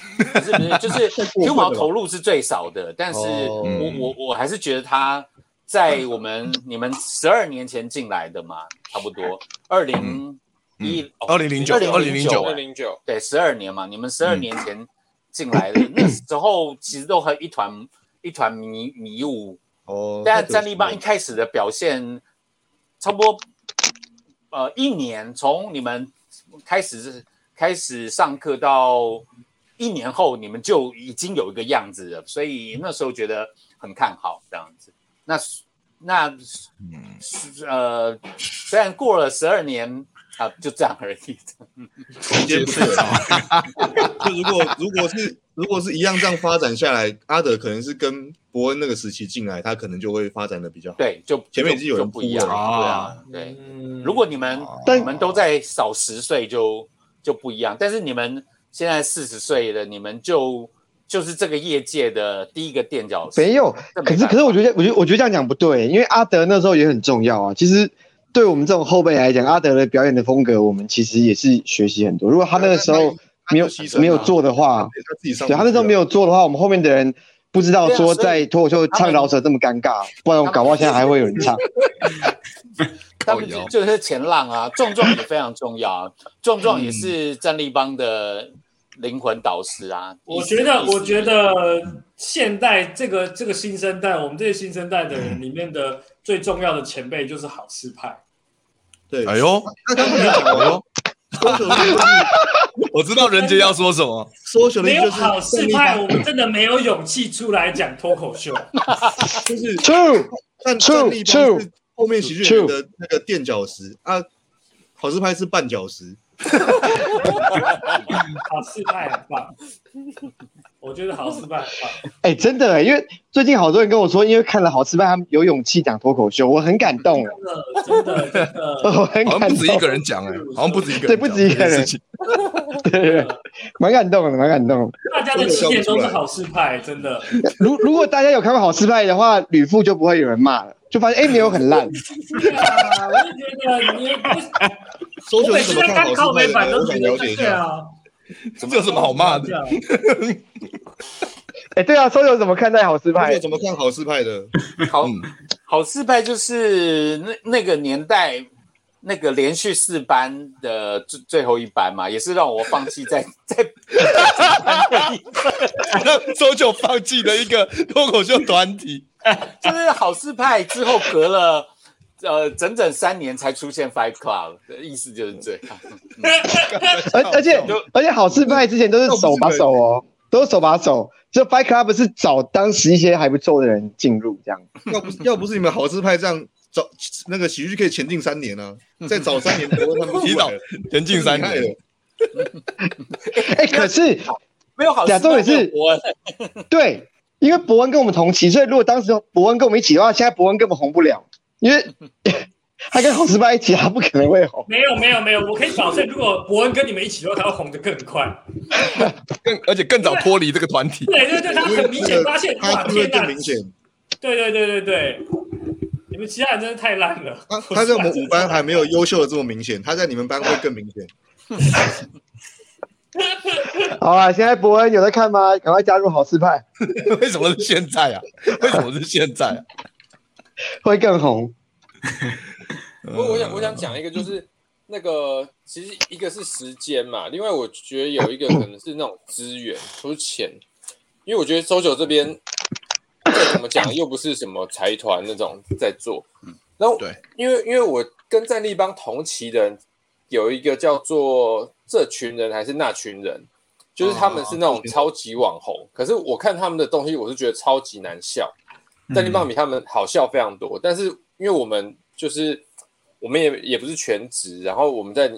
不是不是，就是 Q 毛投入是最少的，但是我我我还是觉得他在我们你们十二年前进来的嘛，差不多二零。一二零零九，二零零九，二零零九，对，十二年嘛，你们十二年前进来的，嗯、那时候其实都很一团一团迷迷雾。哦。但战力帮一开始的表现，差不多呃一年，从你们开始开始上课到一年后，你们就已经有一个样子了，所以那时候觉得很看好这样子。那那呃，虽然过了十二年。啊，就这样而已。时间是啊，就如果如果是如果是一样这样发展下来，阿德可能是跟伯恩那个时期进来，他可能就会发展的比较好。对，就前面已经有人不一样了。对啊，对。如果你们你们都在少十岁，就就不一样。但是你们现在四十岁了，你们就就是这个业界的第一个垫脚石。没有，可是可是我觉得我觉得我觉得这样讲不对，因为阿德那时候也很重要啊。其实。对我们这种后辈来讲，阿德的表演的风格，我们其实也是学习很多。如果他那个时候没有没有做的话，对他那时候没有做的话，我们后面的人不知道说在脱口秀唱饶舌这么尴尬，不然我搞不好现在还会有人唱。他们就是前浪啊，壮壮也非常重要啊，壮壮也是战力帮的灵魂导师啊。我觉得，我觉得现代这个这个新生代，我们这些新生代的人里面的最重要的前辈就是好事派。对，哎呦，那刚刚你讲了哟。我知道人家要说什么。没有好事派，我们真的没有勇气出来讲脱口秀。就是 true，但战力帮是后面喜剧人的那个垫脚石啊，好事派是绊脚石。好事派很棒，我觉得好事派很棒。哎，真的，因为最近好多人跟我说，因为看了好事派，他们有勇气讲脱口秀，我很感动。真的，真的，我很感动。好像不止一个人讲，哎，好像不止一个人，对，不止一个人。对，蛮感动的，蛮感动。大家的起点都是好事派，真的。如如果大家有看过好事派的话，吕布就不会有人骂了，就发现哎，没有很烂。我就觉得你。搜球怎么看好事派的？我想了解一下。这有什么好骂的？哎，对啊，搜球怎么看待好事派？怎么看好事派的？好，好事派就是那那个年代那个连续四班的最最后一班嘛，也是让我放弃在 在让搜九放弃的一个脱口秀团体，就是好事派之后隔了。呃，整整三年才出现 Fight Club 的意思就是这样，而而且而且好事派之前都是手把手哦，都是手把手，就 Fight Club 是找当时一些还不错的人进入这样。要不要不是你们好事派这样找那个喜剧可以前进三年呢？再早三年，伯恩他们提早前进三年。哎，可是没有好假重点是对，因为伯恩跟我们同期，所以如果当时伯恩跟我们一起的话，现在伯恩根本红不了。因为 他跟好事派一起，他不可能会红。没有没有没有，我可以保证，如果伯恩跟你们一起的话，他会红得更快，更而且更早脱离这个团体。对对对，他很明显发现，他会更明显。对对对对对，你们其他人真的太烂了。他他在我们五班还没有优秀的这么明显，他在你们班会更明显。好啊，现在伯恩有在看吗？赶快加入好事派。为什么是现在啊？为什么是现在啊？会更红。不过我想，我想讲一个，就是那个其实一个是时间嘛，另外我觉得有一个可能是那种资源，不是钱。因为我觉得 SOCIAL 这边再怎么讲，又不是什么财团那种在做。然后对，因为因为我跟战力帮同期的人有一个叫做这群人还是那群人，就是他们是那种超级网红，可是我看他们的东西，我是觉得超级难笑。战力帮比他们好笑非常多，但是因为我们就是我们也也不是全职，然后我们在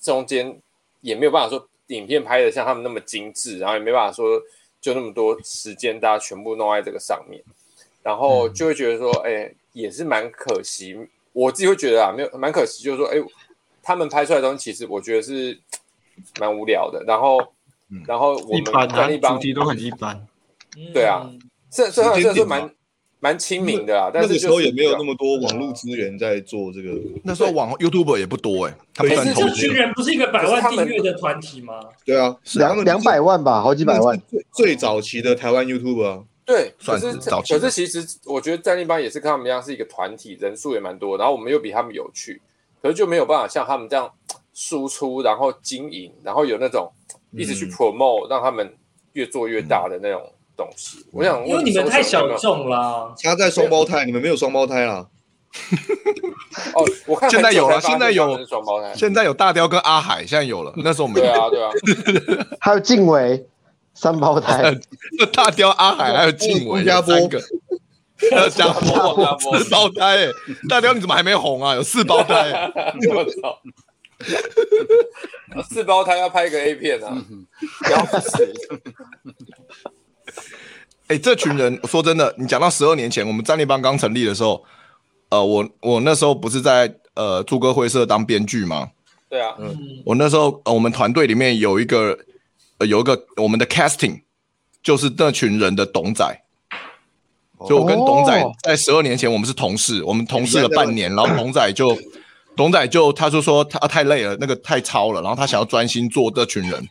中间也没有办法说影片拍的像他们那么精致，然后也没办法说就那么多时间大家全部弄在这个上面，然后就会觉得说，哎、欸，也是蛮可惜。我自己会觉得啊，没有蛮可惜，就是说，哎、欸，他们拍出来的东西其实我觉得是蛮无聊的。然后，然后我们战力帮主题都很一般，对啊，这这还算是蛮。蛮亲民的啊，但是那个时候也没有那么多网络资源在做这个。那时候网 YouTuber 也不多哎，他们这群人不是一个百万订阅的团体吗？对啊，两两百万吧，好几百万。最最早期的台湾 YouTuber 啊，对，算是早期。可是其实我觉得战力帮也是跟他们一样是一个团体，人数也蛮多，然后我们又比他们有趣，可是就没有办法像他们这样输出，然后经营，然后有那种一直去 promote，让他们越做越大的那种。东西，我想，因为你们太小众了。他在双胞胎，你们没有双胞胎啦。哦，我看现在有了，现在有双胞胎，现在有大雕跟阿海，现在有了。那时候没有。对啊，对啊。还有静伟三胞胎，大雕、阿海还有静伟三个，还有家波四胞胎。哎，大雕你怎么还没红啊？有四胞胎。我操！四胞胎要拍一个 A 片啊！不要死。哎、欸，这群人说真的，你讲到十二年前，我们战力帮刚成立的时候，呃，我我那时候不是在呃朱哥会社当编剧吗？对啊，嗯，我那时候、呃、我们团队里面有一个、呃、有一个我们的 casting，就是那群人的董仔，就我跟董仔在十二年前我们是同事，我们同事了半年，然后董仔就董仔就他就说他太累了，那个太操了，然后他想要专心做这群人。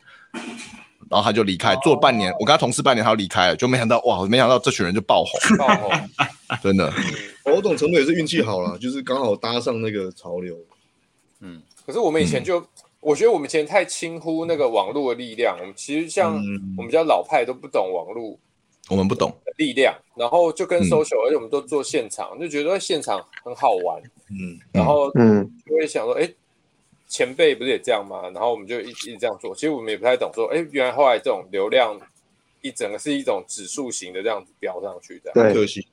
然后他就离开，做半年，我跟他同事半年，他就离开了，就没想到哇，没想到这群人就爆红，爆红，真的。某种程度也是运气好了，就是刚好搭上那个潮流。嗯，可是我们以前就，嗯、我觉得我们以前太轻忽那个网络的力量。我们其实像我们比较老派都不懂网络，我们不懂力量。然后就跟 social，而且我们都做现场，就觉得现场很好玩。嗯，然后嗯，就会想说，哎，前辈不是也这样吗？然后我们就一直一直这样做。其实我们也不太懂，说，哎，原来后来这种流量一整个是一种指数型的这样子飙上去的，蛮可惜，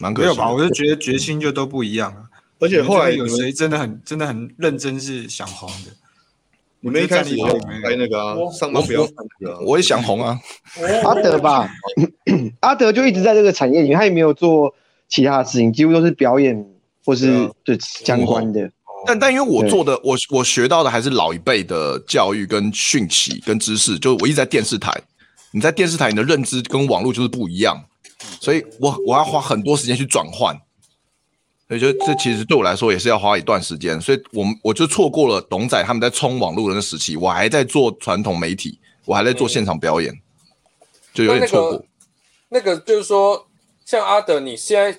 蛮可惜。没有吧？我就觉得决心就都不一样了。而且后来有谁真的很真的很认真是想红的？你们一开始有拍那个啊，上班不要我也想红啊。阿德吧，阿德就一直在这个产业里面，他也没有做其他的事情，几乎都是表演或是对相关的。但但因为我做的，我我学到的还是老一辈的教育跟讯息跟知识，就我一直在电视台，你在电视台你的认知跟网络就是不一样，所以我我要花很多时间去转换。所以就这其实对我来说也是要花一段时间，所以我们我就错过了董仔他们在冲网络的那时期，我还在做传统媒体，我还在做现场表演，就有点错过。那个就是说，像阿德，你现在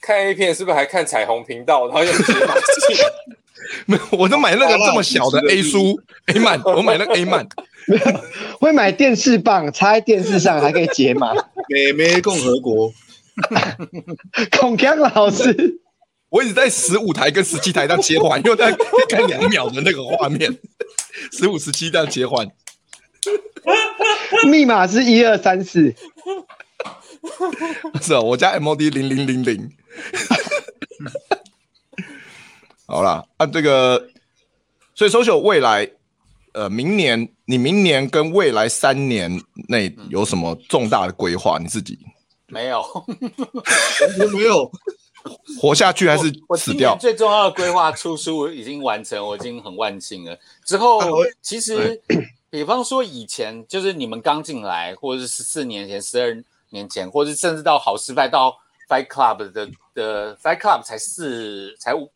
看 A 片是不是还看彩虹频道？然后用解码器？没有，我都买那个这么小的 A 书 A 漫，我买那个 A 漫，会买电视棒插在电视上还可以解码。美美共和国，孔锵老师。我一直在十五台跟十七台这样切换，因为在看两秒的那个画面，十五、十七这样切换。密码是一二三四。是啊，我家 MOD 零零零零。好啦，按、啊、这个，所以 social 未来，呃，明年你明年跟未来三年内有什么重大的规划？你自己没有，没有。活下去还是死掉？最重要的规划出书已经完成，我已经很万幸了。之后其实，比方说以前就是你们刚进来，或者是十四年前、十二年前，或者甚至到好失败到 Fight Club 的的 Fight Club 才四才五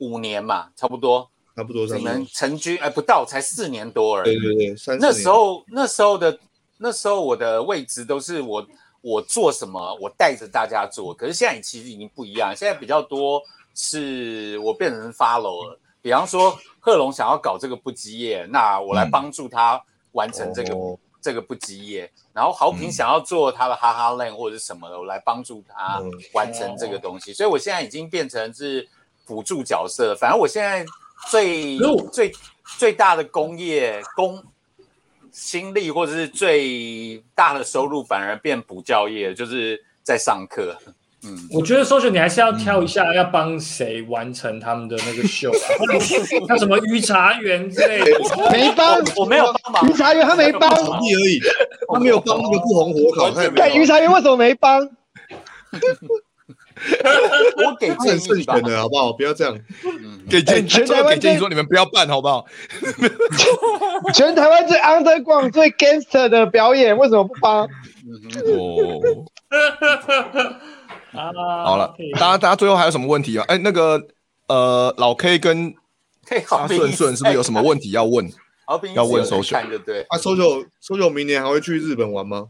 五年嘛，差不多，差不多。你们成军哎不到，才四年多而已。对对对，那时候那时候的那时候我的位置都是我。我做什么，我带着大家做。可是现在其实已经不一样，现在比较多是我变成 follow 了。比方说，贺龙想要搞这个不羁夜，那我来帮助他完成这个、嗯、这个不羁夜。然后豪平想要做他的哈哈 land 或者是什么的，我来帮助他完成这个东西。嗯、所以我现在已经变成是辅助角色。反正我现在最最最大的工业工。心力或者是最大的收入，反而变补教业，就是在上课。嗯，我觉得 social 你还是要挑一下，要帮谁完成他们的那个秀啊？像什么御茶园之类的，没帮，我没有帮忙。御茶园他没帮，而已，他没有帮那个不红火烤。对御茶园为什么没帮？我给建议的好不好？不要这样。给建议，全台湾给建议说你们不要办，好不好？全台湾最 underground、最 gangster 的表演，为什么不帮？哦，好了，大家大家最后还有什么问题啊？哎，那个呃，老 K 跟阿顺顺是不是有什么问题要问？要问 social 对，啊，social social 明年还会去日本玩吗？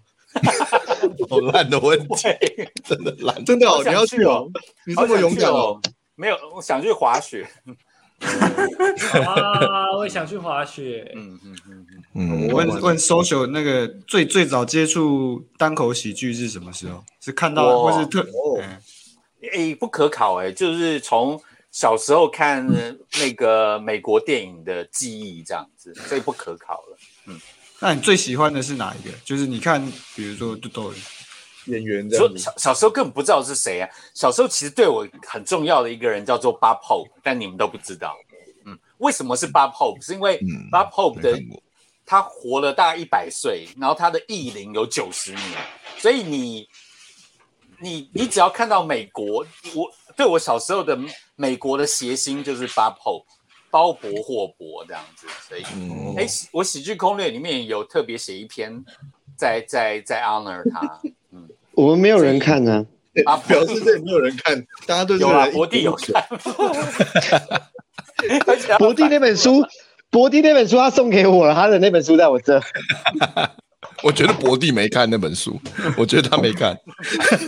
好烂的问题，真的烂，真的哦！你要去哦，你这么勇敢哦？没有，我想去滑雪。啊，我也想去滑雪。嗯嗯嗯嗯。我问问 social 那个最最早接触单口喜剧是什么时候？是看到或是特？哎，不可考哎，就是从小时候看那个美国电影的记忆这样子，所以不可考了。嗯。那你最喜欢的是哪一个？就是你看，比如说豆豆演员这样。小小时候根本不知道是谁啊。小时候其实对我很重要的一个人叫做 Bob Hope，但你们都不知道。嗯，为什么是 Bob Hope？是因为 Bob Hope 的他活了大概一百岁，然后他的艺龄有九十年，所以你你你只要看到美国，我对我小时候的美国的谐星就是 Bob Hope。包博或博这样子，所以，哎、嗯欸，我喜剧攻略里面有特别写一篇在，在在在 honor 他。嗯，我们没有人看呢、啊，啊，表示这里没有人看，大家都有啊，博弟有看。博弟那本书，博弟那本书他送给我了，他的那本书在我这。我觉得博弟没看那本书，我觉得他没看。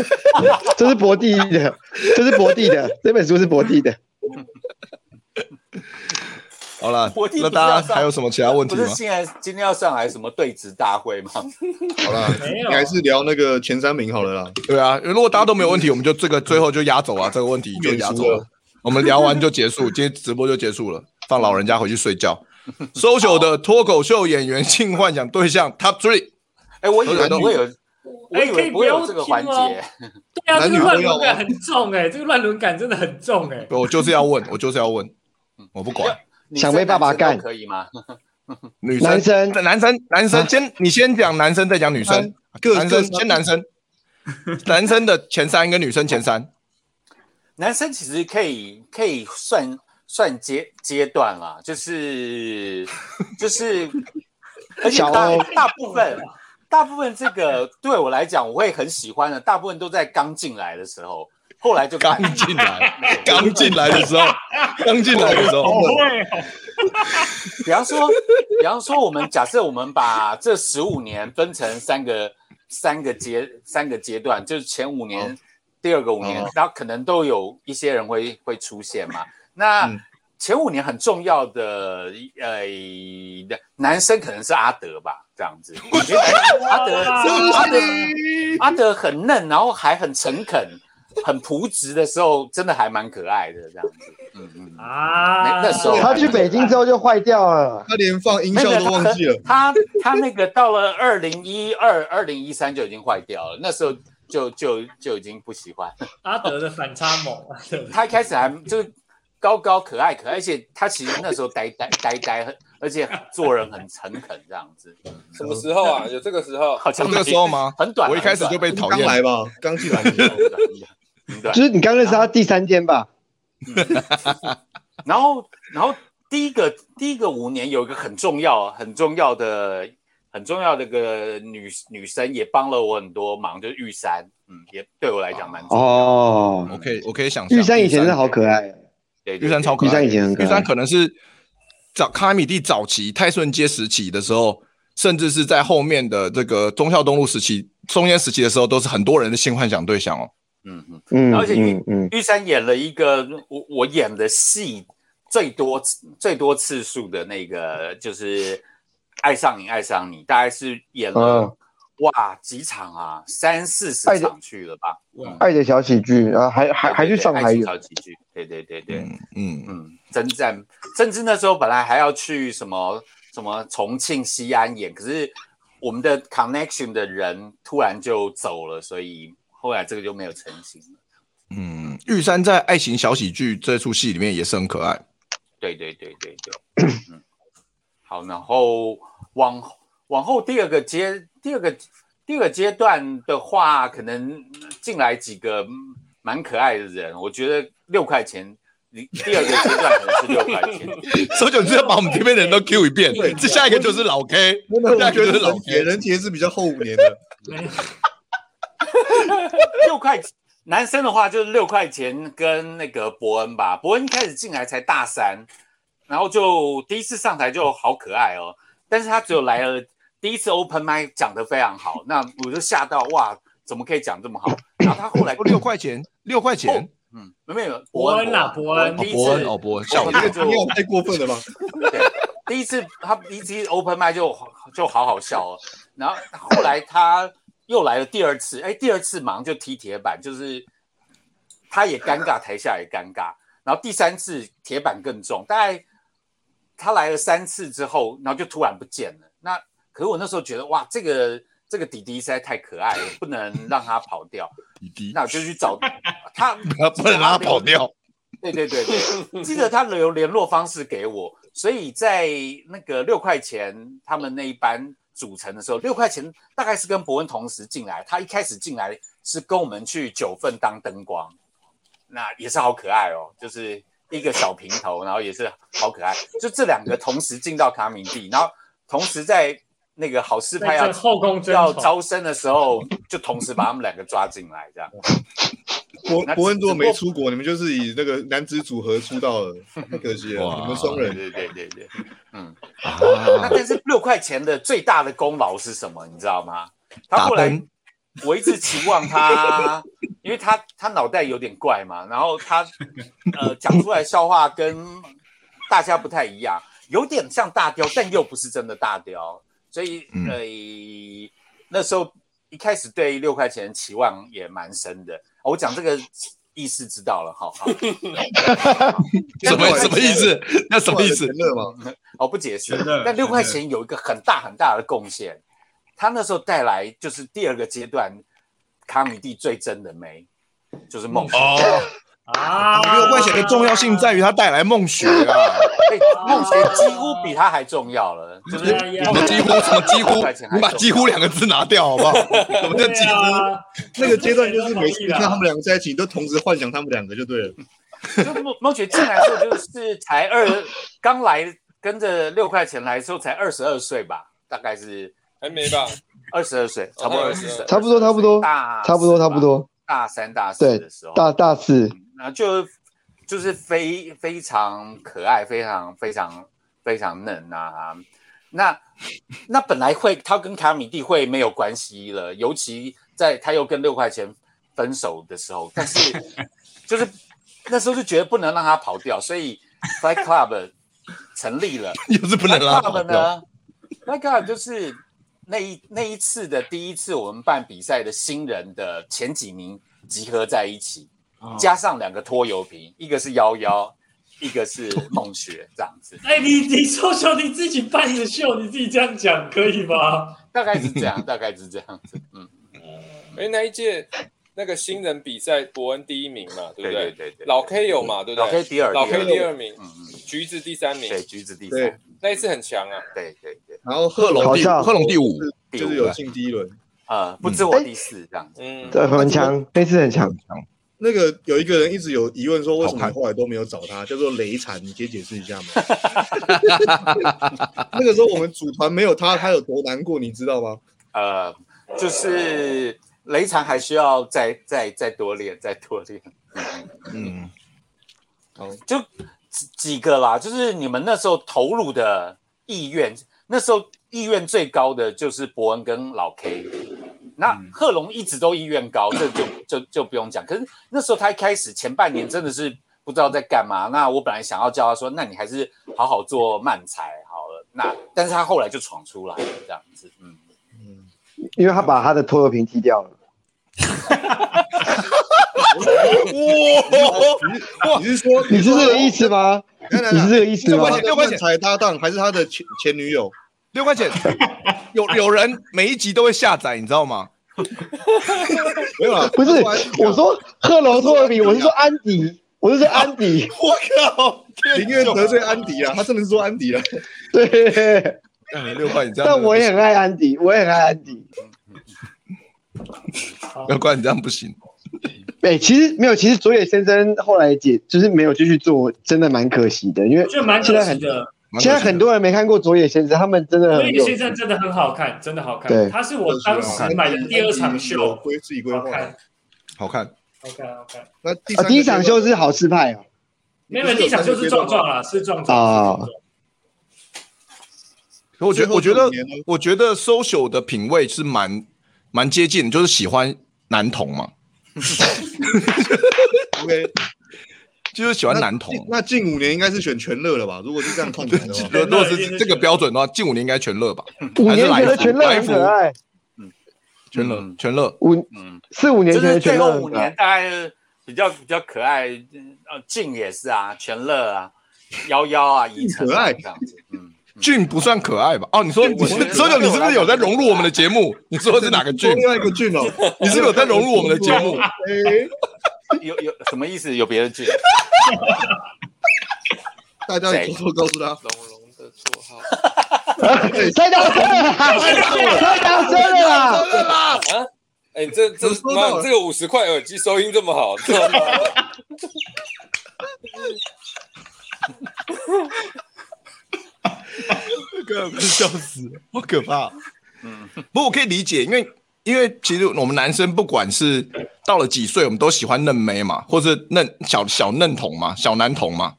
这是博弟的，这是博弟的，这本书是博弟的。好了 那大家还有什么其他问题吗不是？现在今天要上来什么对质大会吗？好了，你还是聊那个前三名好了啦。对啊，如果大家都没有问题，我们就这个最后就压走啊，这个问题就压走了。我们聊完就结束，今天直播就结束了，放老人家回去睡觉。social 的脱口秀演员性幻想对象 Top Three，哎，我以为都不会有，我以为不会有这个环节。对啊，这个乱伦感很重哎，这个乱伦感真的很重哎。我就是要问，我就是要问，我不管。想被爸爸干。可以吗？女生、男生。男生、男生，先你先讲男生，再讲女生。各男生先男生，男生的前三跟女生前三。男生其实可以可以算算阶阶段啦，就是就是，而且大大部分大部分这个对我来讲，我会很喜欢的，大部分都在刚进来的时候，后来就刚进来，刚进来的时候，刚进来的时候，会哦，比方说，比方说，我们假设我们把这十五年分成三个三个阶三个阶段，就是前五年、哦第二个五年，哦然后可能都有一些人会会出现嘛。那嗯。前五年很重要的呃男生可能是阿德吧，这样子。我觉得阿德阿德阿德很嫩，然后还很诚恳、很朴直的时候，真的还蛮可爱的这样子。嗯嗯。啊，那时候他去北京之后就坏掉了。他连放音效都忘记了。他他那个到了二零一二、二零一三就已经坏掉了，那时候就就就已经不喜欢。阿德的反差萌，他一开始还就是高高可爱可爱，而且他其实那时候呆呆呆呆，而且做人很诚恳这样子。什么时候啊？有这个时候？好像有这个时候吗？很短，我一开始就被讨厌。刚来吧，刚进来。对，就是你刚认识他第三天吧？然后，然后第一个第一个五年有一个很重要很重要的很重要的一个女女生也帮了我很多忙，就是玉山，嗯，也对我来讲蛮重要。哦，我可以，我可以想象。玉山以前真的好可爱，对，对玉山超可爱。玉山以前很可爱。玉山可能是早卡米蒂早期泰顺街时期的时候，甚至是在后面的这个忠孝东路时期、中间时期的时候，都是很多人的性幻想对象哦。嗯嗯嗯，而且玉嗯嗯。玉山演了一个我我演的戏最多最多次数的那个，就是《爱上你爱上你》，大概是演了、嗯哇几场啊，三四十场去了吧？嗯。爱的小喜剧，然后还还还去上海演，小喜剧，对对对对，嗯嗯。嗯，征战，甚至那时候本来还要去什么什么重庆、西安演，可是我们的 connection 的人突然就走了，所以后来这个就没有成型了。嗯，玉山在爱情小喜剧这出戏里面也是很可爱。对对对对对，嗯，好，然后往往后第二个阶第二个第二个阶段的话，可能进来几个蛮可爱的人，我觉得六块钱。第二个阶段可能是六块钱，所以就是要把我们这边的人都 Q 一遍。对，这下一个就是老 K，下一个就是老 K。人铁是比较后五年的，六块男生的话就是六块钱跟那个伯恩吧，伯恩一开始进来才大三，然后就第一次上台就好可爱哦，但是他只有来了第一次 open mic 讲得非常好，那我就吓到哇，怎么可以讲这么好？然后他后来六块钱，六块钱。嗯，没有伯恩啦，伯恩，第一次哦，伯恩，笑我一跳，你有太过分了吧？对，第一次他第一次 open mic 就就好好笑哦，然后后来他又来了第二次，哎，第二次马上就踢铁板，就是他也尴尬，台下也尴尬，然后第三次铁板更重，大概他来了三次之后，然后就突然不见了。那可是我那时候觉得哇，这个这个弟弟实在太可爱了，不能让他跑掉。弟弟，那我就去找他，不能让他跑掉。对对对对，记得他留联络方式给我，所以在那个六块钱他们那一班组成的时候，六块钱大概是跟伯恩同时进来。他一开始进来是跟我们去九份当灯光，那也是好可爱哦，就是一个小平头，然后也是好可爱。就这两个同时进到卡米蒂，然后同时在。那个好事派要后宫要招生的时候，就同时把他们两个抓进来，这样。伯伯恩如果没出国，你们就是以那个男子组合出道了，太可惜了。你们双人，对对对对，嗯。那但是六块钱的最大的功劳是什么？你知道吗？他后来，我一直期望他，因为他他脑袋有点怪嘛，然后他呃讲出来笑话跟大家不太一样，有点像大雕，但又不是真的大雕，所以、嗯、呃，那时候一开始对六块钱期望也蛮深的。我讲这个意思知道了，好好。什么什么意思？那什么意思？我不解释。但六块钱有一个很大很大的贡献，他那时候带来就是第二个阶段，卡米蒂最真的美，就是梦雪。哦啊，六块钱的重要性在于它带来梦雪啊！梦雪几乎比它还重要了，就是什么几乎什么几乎，你把“几乎” 两个字拿掉好不好？什么叫几乎？那个阶段就是每次看他们两个在一起，都同时幻想他们两个就对了。就梦梦雪进来的时候就是才二，刚来跟着六块钱来的时候才二十二岁吧，大概是还没吧？二十二岁，差不多二十岁，差不多差不多，大差不多差不多，大三大四的时候，大大四。那就就是非非常可爱，非常非常非常嫩啊！那那本来会他跟卡米蒂会没有关系了，尤其在他又跟六块钱分手的时候，但是就是那时候就觉得不能让他跑掉，所以 Fight Club 成立了。又是不能让他跑掉。Fight Club 就是那一那一次的第一次我们办比赛的新人的前几名集合在一起。加上两个拖油瓶，一个是妖妖，一个是梦雪，这样子。哎、欸，你你说说你自己办的秀，你自己这样讲可以吗？大概是这样，大概是这样子。嗯，哎、欸，那一届那个新人比赛，伯恩第一名嘛，对不对？对对对对。老 K 有嘛，对不对？老 K 第二，老 K 第二名。嗯嗯。橘子第三名。对，橘子第三。那一次很强啊。对对对。然后贺龙第贺龙第五，就是有进第一轮。啊，不知我第四这样子。嗯，对，很强，那次很强。那个有一个人一直有疑问说，为什么你后来都没有找他？叫做雷禅，你可以解释一下吗？那个时候我们组团没有他，他有多难过，你知道吗？呃，就是雷禅还需要再再再多练，再多练。嗯，好，就几几个啦，就是你们那时候投入的意愿，那时候意愿最高的就是伯恩跟老 K。那贺龙一直都意愿高，这就就就不用讲。可是那时候他一开始前半年真的是不知道在干嘛。那我本来想要叫他说，那你还是好好做漫才好了。那但是他后来就闯出来了，这样子，嗯嗯，因为他把他的拖油瓶踢掉了。哇！你是说你是这个意思吗？你是这个意思吗？六块钱才搭档还是他的前前女友？六块钱。有有人每一集都会下载，你知道吗？没有啊，不是，我说赫罗托尔比，我是说安迪，我是说安迪。我靠，宁愿得罪安迪啊，他真的是说安迪啊。对，六块你这样，但我也很爱安迪，我也很爱安迪。要怪你这样不行。哎，其实没有，其实佐野先生后来解就是没有继续做，真的蛮可惜的，因为现在很。现在很多人没看过佐野先生，他们真的。佐野先生真的很好看，真的好看。对，他是我当时买的第二场秀，好看，好看，好看，好看。那第一场秀是好事派哦，没有，第一场秀是壮壮啊，是壮壮啊。我觉得，我觉得，我觉得 social 的品味是蛮蛮接近，就是喜欢男童嘛。OK。就是喜欢男童，那近五年应该是选全乐了吧？如果是这样看的话，如果是这个标准的话，近五年应该全乐吧？五年前的全乐很可爱，嗯，全乐全乐五嗯四五年前的全乐五年大概比较比较可爱，呃，俊也是啊，全乐啊，幺幺啊，以可爱这样子，嗯，俊不算可爱吧？哦，你说你说的你是不是有在融入我们的节目？你说的是哪个俊？另外一个俊哦，你是不是有在融入我们的节目？有有什么意思？有别的剧？大家偷偷告诉他，龙龙的绰号。太大声了！太大声了啦！啊！哎，这这妈，这个五十块耳机收音这么好，知道吗？这个笑死，好可怕。嗯，不过我可以理解，因为。因为其实我们男生不管是到了几岁，我们都喜欢嫩妹嘛，或是嫩小小嫩童嘛，小男童嘛。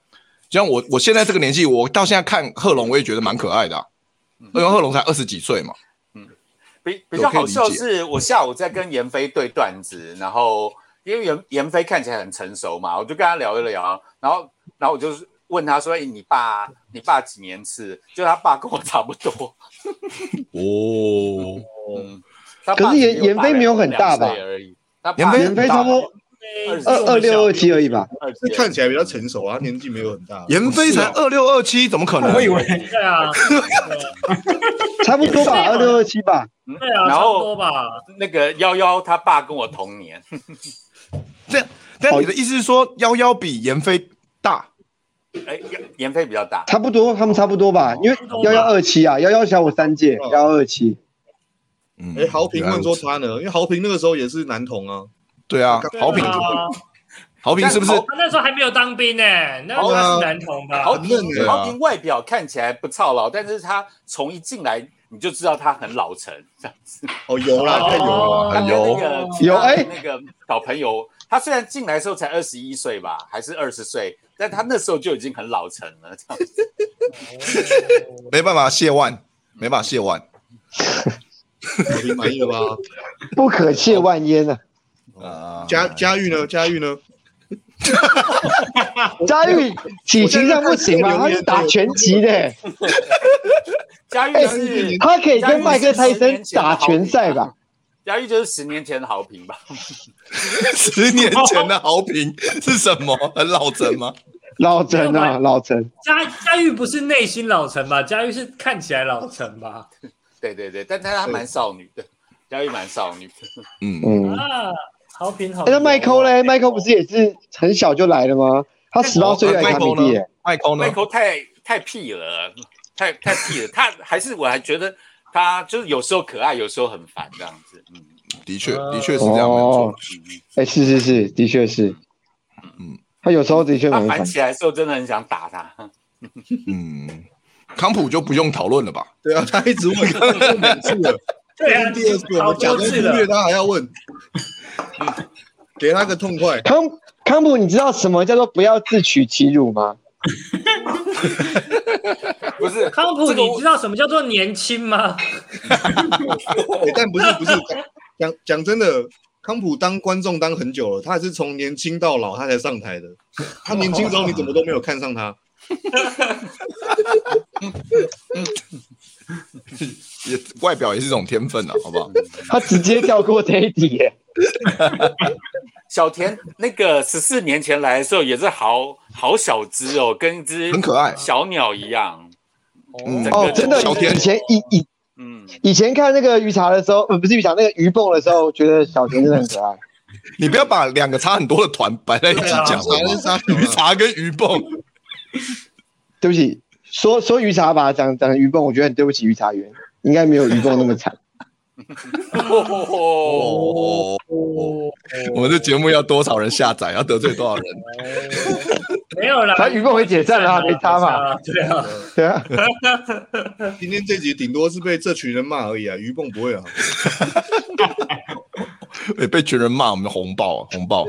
就像我我现在这个年纪，我到现在看贺龙，我也觉得蛮可爱的，啊。因为贺龙才二十几岁嘛。嗯，比比较好笑的是，我下午在跟严飞对段子，然后因为严严飞看起来很成熟嘛，我就跟他聊一聊，然后然后我就是问他说：“哎，你爸，你爸几年次？”就他爸跟我差不多。哦，嗯，可是严严飞没有很大吧？而已。严飞严飞差不多二二六二七而已吧？这看起来比较成熟啊，年纪没有很大。严飞才二六二七，怎么可能？我以为对啊，差不多吧，二六二七吧。对啊，差不多吧。那个幺幺他爸跟我同年。这样，但你的意思是说幺幺比严飞大？哎，严飞比较大，差不多，他们差不多吧，因为幺幺二七啊，幺幺小我三届，幺幺二七。嗯，哎，豪平问说他呢，因为豪平那个时候也是男童啊。对啊，豪平，豪平是不是？他那时候还没有当兵呢，那时候是男童吧？豪平，豪平外表看起来不操劳，但是他从一进来你就知道他很老成这样子。哦，有啦，有啦，有有哎，那个小朋友，他虽然进来的时候才二十一岁吧，还是二十岁。但他那时候就已经很老成了，这样子，没办法谢万，没办法谢万，你满意了吧？不可亵玩焉啊！啊，佳佳玉呢？佳玉呢？佳玉体型上不行吗？他是打拳击的，佳玉是，他可以跟麦克泰森打拳赛吧？佳玉就是十年前的好评吧？十年前的好评是什么？很老成吗？老成啊，老成。佳佳玉不是内心老成吧？佳玉是看起来老成吧？对对对，但他蛮少女的，佳玉蛮少女的。嗯嗯啊，好平好。那麦克嘞？麦克不是也是很小就来了吗？他十八岁来卡米蒂。麦克麦克太太屁了，太太屁了。他还是我还觉得。他就是有时候可爱，有时候很烦这样子。嗯，的确，的确是这样没错。哎，是是是，的确是。嗯，他有时候的确很烦。他烦起来的时候，真的很想打他。嗯，康普就不用讨论了吧？对啊，他一直问，刚刚两次了，对啊，第二次我们讲的忽略他还要问，给他个痛快。康康普，你知道什么叫做不要自取其辱吗？不是康普，你知道什么叫做年轻吗？但不是不是讲讲真的，康普当观众当很久了，他还是从年轻到老他才上台的。他年轻时候你怎么都没有看上他？也外表也是一种天分啊，好不好？他直接跳过这一题。小田那个十四年前来的时候也是好好小只哦，跟一只很可爱小鸟一样。哦，真的，以前以以嗯，以前看那个鱼茶的时候，呃，不是鱼茶，那个鱼蹦的时候，觉得小田真的很可爱。你不要把两个差很多的团摆在一起讲，鱼茶跟鱼蹦。对不起，说说鱼茶吧，讲讲鱼蹦，我觉得很对不起鱼茶园，应该没有鱼蹦那么惨。哦，我们这节目要多少人下载？要得罪多少人？没有啦，他鱼蹦会解散了，没差嘛？对啊，对啊。今天这集顶多是被这群人骂而已啊，鱼蹦不会啊。被群人骂，我们红爆啊，红爆。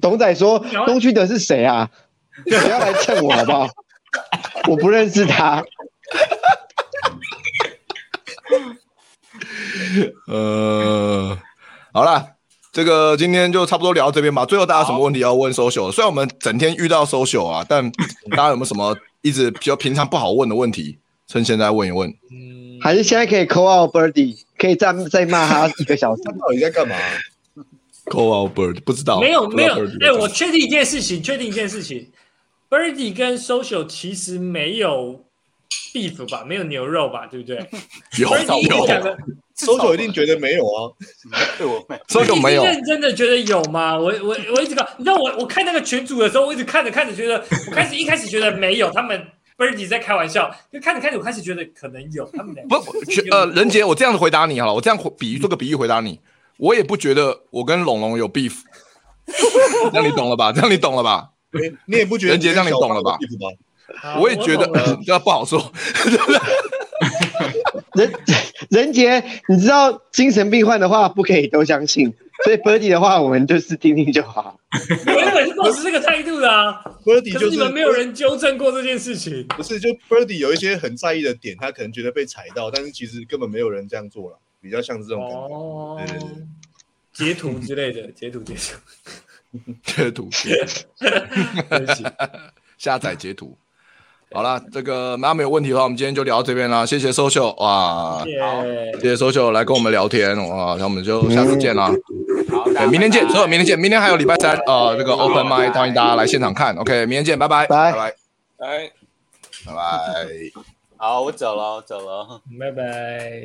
董仔说：“东区的是谁啊？不要来蹭我好不好？我不认识他。”呃，好了，这个今天就差不多聊到这边吧。最后大家什么问题要问 social？虽然我们整天遇到 social 啊，但大家有没有什么一直比较平常不好问的问题？趁现在问一问。嗯，还是现在可以 call out Birdy，可以再再骂他一个小时。他到底在干嘛？call out Birdy 不知道。没有没有，哎，我确定一件事情，确定一件事情，Birdy 跟 social 其实没有 beef 吧，没有牛肉吧，对不对？有有。social 一定觉得没有啊，对我没，social 没有认真的觉得有吗？我我我一直搞，你知道我我看那个群主的时候，我一直看着看着觉得，我开始一开始觉得没有，他们 Birdy 在开玩笑，就看着看着我开始觉得可能有，他们两个不呃，仁杰，我这样子回答你好了，我这样比喻做个比喻回答你，我也不觉得我跟龙龙有 beef，这样你懂了吧？这样你懂了吧？你也不觉得人杰让你懂了吧？我也觉得 这不好说。人人杰，你知道精神病患的话不可以都相信，所以 Birdy 的话我们就是听听就好。我原本是保持这个态度的啊，Birdy 就是你们没有人纠正过这件事情。不是，就 Birdy 有一些很在意的点，他可能觉得被踩到，但是其实根本没有人这样做了，比较像是这种感觉。哦，截图之类的，截图截图，截 图。下载截图。好了，这个那没有问题的话，我们今天就聊到这边了。谢谢 social 哇，好，谢谢 social 来跟我们聊天哇，那我们就下次见啦。好，对，明天见，所有明天见，明天还有礼拜三呃，这个 open mic 欢迎大家来现场看。OK，明天见，拜拜，拜拜，哎。拜拜。好，我走了，我走了，拜拜。